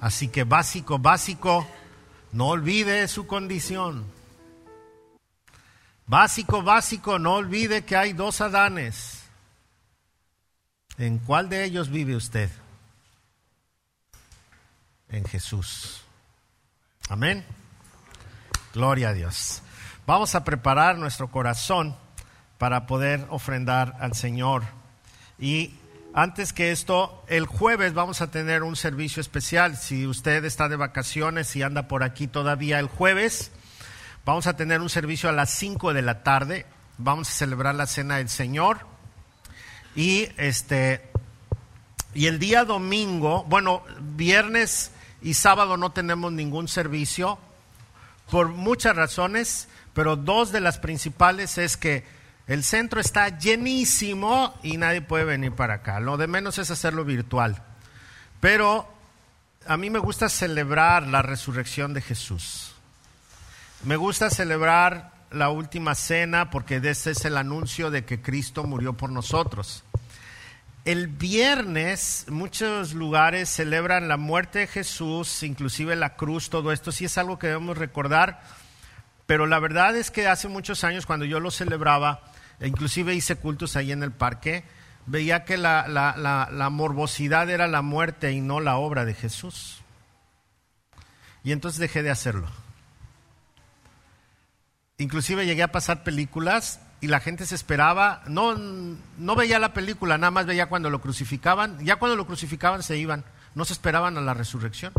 Así que básico, básico, no olvide su condición. Básico, básico, no olvide que hay dos Adanes. ¿En cuál de ellos vive usted? En Jesús. Amén. Gloria a Dios. Vamos a preparar nuestro corazón para poder ofrendar al Señor. Y antes que esto, el jueves vamos a tener un servicio especial. Si usted está de vacaciones y anda por aquí todavía el jueves, vamos a tener un servicio a las 5 de la tarde. Vamos a celebrar la cena del Señor. Y este y el día domingo, bueno, viernes y sábado no tenemos ningún servicio por muchas razones, pero dos de las principales es que el centro está llenísimo y nadie puede venir para acá. Lo de menos es hacerlo virtual. Pero a mí me gusta celebrar la resurrección de Jesús. Me gusta celebrar la última cena porque ese es el anuncio de que Cristo murió por nosotros. El viernes muchos lugares celebran la muerte de Jesús, inclusive la cruz, todo esto sí es algo que debemos recordar, pero la verdad es que hace muchos años cuando yo lo celebraba, inclusive hice cultos ahí en el parque, veía que la, la, morbosidad era la muerte y no la obra de Jesús. Y entonces dejé de hacerlo. Inclusive llegué a pasar películas y la gente se esperaba, no, no veía la película, nada más veía cuando lo crucificaban, ya cuando lo crucificaban se iban, no se esperaban a la resurrección.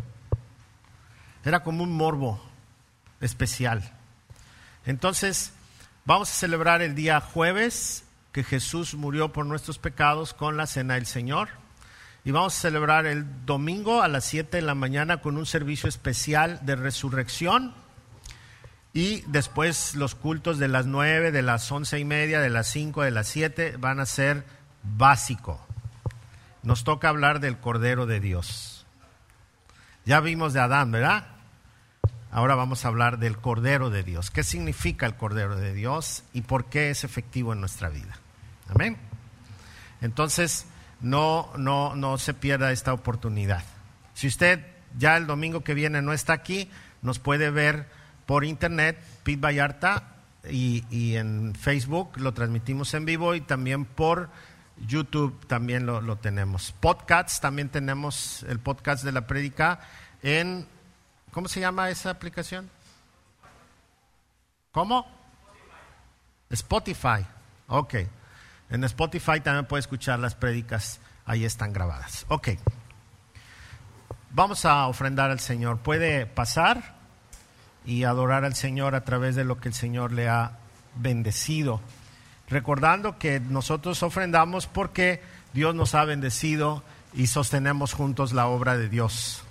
Era como un morbo especial. Entonces, Vamos a celebrar el día jueves que Jesús murió por nuestros pecados con la cena del Señor. Y vamos a celebrar el domingo a las 7 de la mañana con un servicio especial de resurrección. Y después los cultos de las 9, de las once y media, de las 5, de las 7 van a ser básico. Nos toca hablar del Cordero de Dios. Ya vimos de Adán, ¿verdad? Ahora vamos a hablar del Cordero de Dios. ¿Qué significa el Cordero de Dios y por qué es efectivo en nuestra vida? Amén. Entonces, no, no, no se pierda esta oportunidad. Si usted ya el domingo que viene no está aquí, nos puede ver por internet, Pete Vallarta, y, y en Facebook lo transmitimos en vivo y también por YouTube también lo, lo tenemos. Podcasts, también tenemos el podcast de la prédica en ¿Cómo se llama esa aplicación? ¿Cómo? Spotify. Ok. En Spotify también puede escuchar las prédicas, ahí están grabadas. Ok. Vamos a ofrendar al Señor. Puede pasar y adorar al Señor a través de lo que el Señor le ha bendecido. Recordando que nosotros ofrendamos porque Dios nos ha bendecido y sostenemos juntos la obra de Dios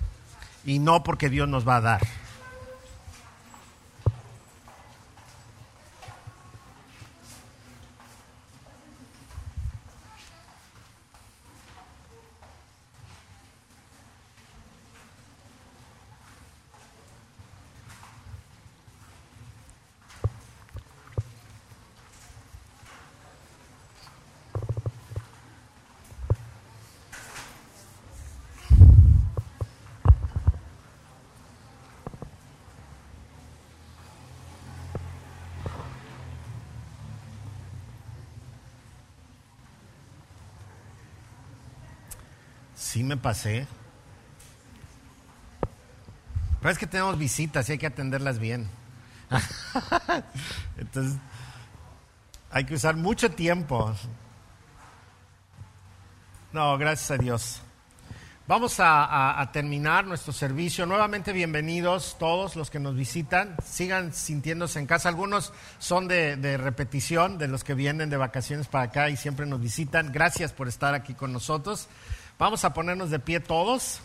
y no porque Dios nos va a dar. Sí me pasé. Pero es que tenemos visitas y hay que atenderlas bien. Entonces, hay que usar mucho tiempo. No, gracias a Dios. Vamos a, terminar nuestro servicio. Nuevamente bienvenidos todos los que nos visitan. Sigan sintiéndose en casa. Algunos son de, repetición, de los que vienen de vacaciones para acá y siempre nos visitan. Gracias por estar aquí con nosotros. Vamos a ponernos de pie todos.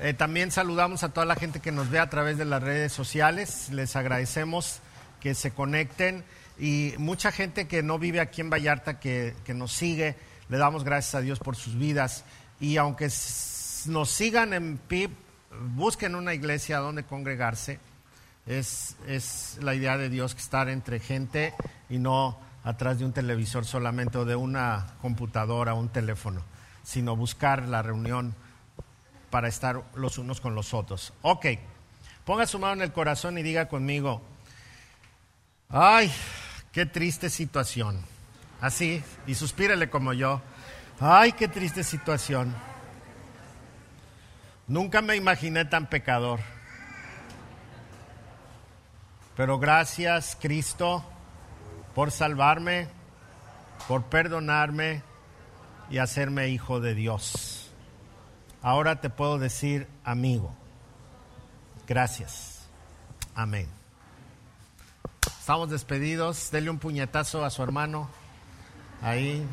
Eh, también saludamos a toda la gente que nos ve a través de las redes sociales. Les agradecemos que se conecten y mucha gente que no vive aquí en Vallarta que, nos sigue. Le damos gracias a Dios por sus vidas. Y aunque nos sigan en PIB, busquen una iglesia donde congregarse. Es, es la idea de Dios que estar entre gente y no atrás de un televisor solamente o de una computadora o un teléfono sino buscar la reunión para estar los unos con los otros. Ok, ponga su mano en el corazón y diga conmigo, ay, qué triste situación. Así, y suspírele como yo, ay, qué triste situación. Nunca me imaginé tan pecador. Pero gracias, Cristo, por salvarme, por perdonarme y hacerme hijo de Dios. Ahora te puedo decir amigo. Gracias. Amén. Estamos despedidos. Dele un puñetazo a su hermano. Ahí.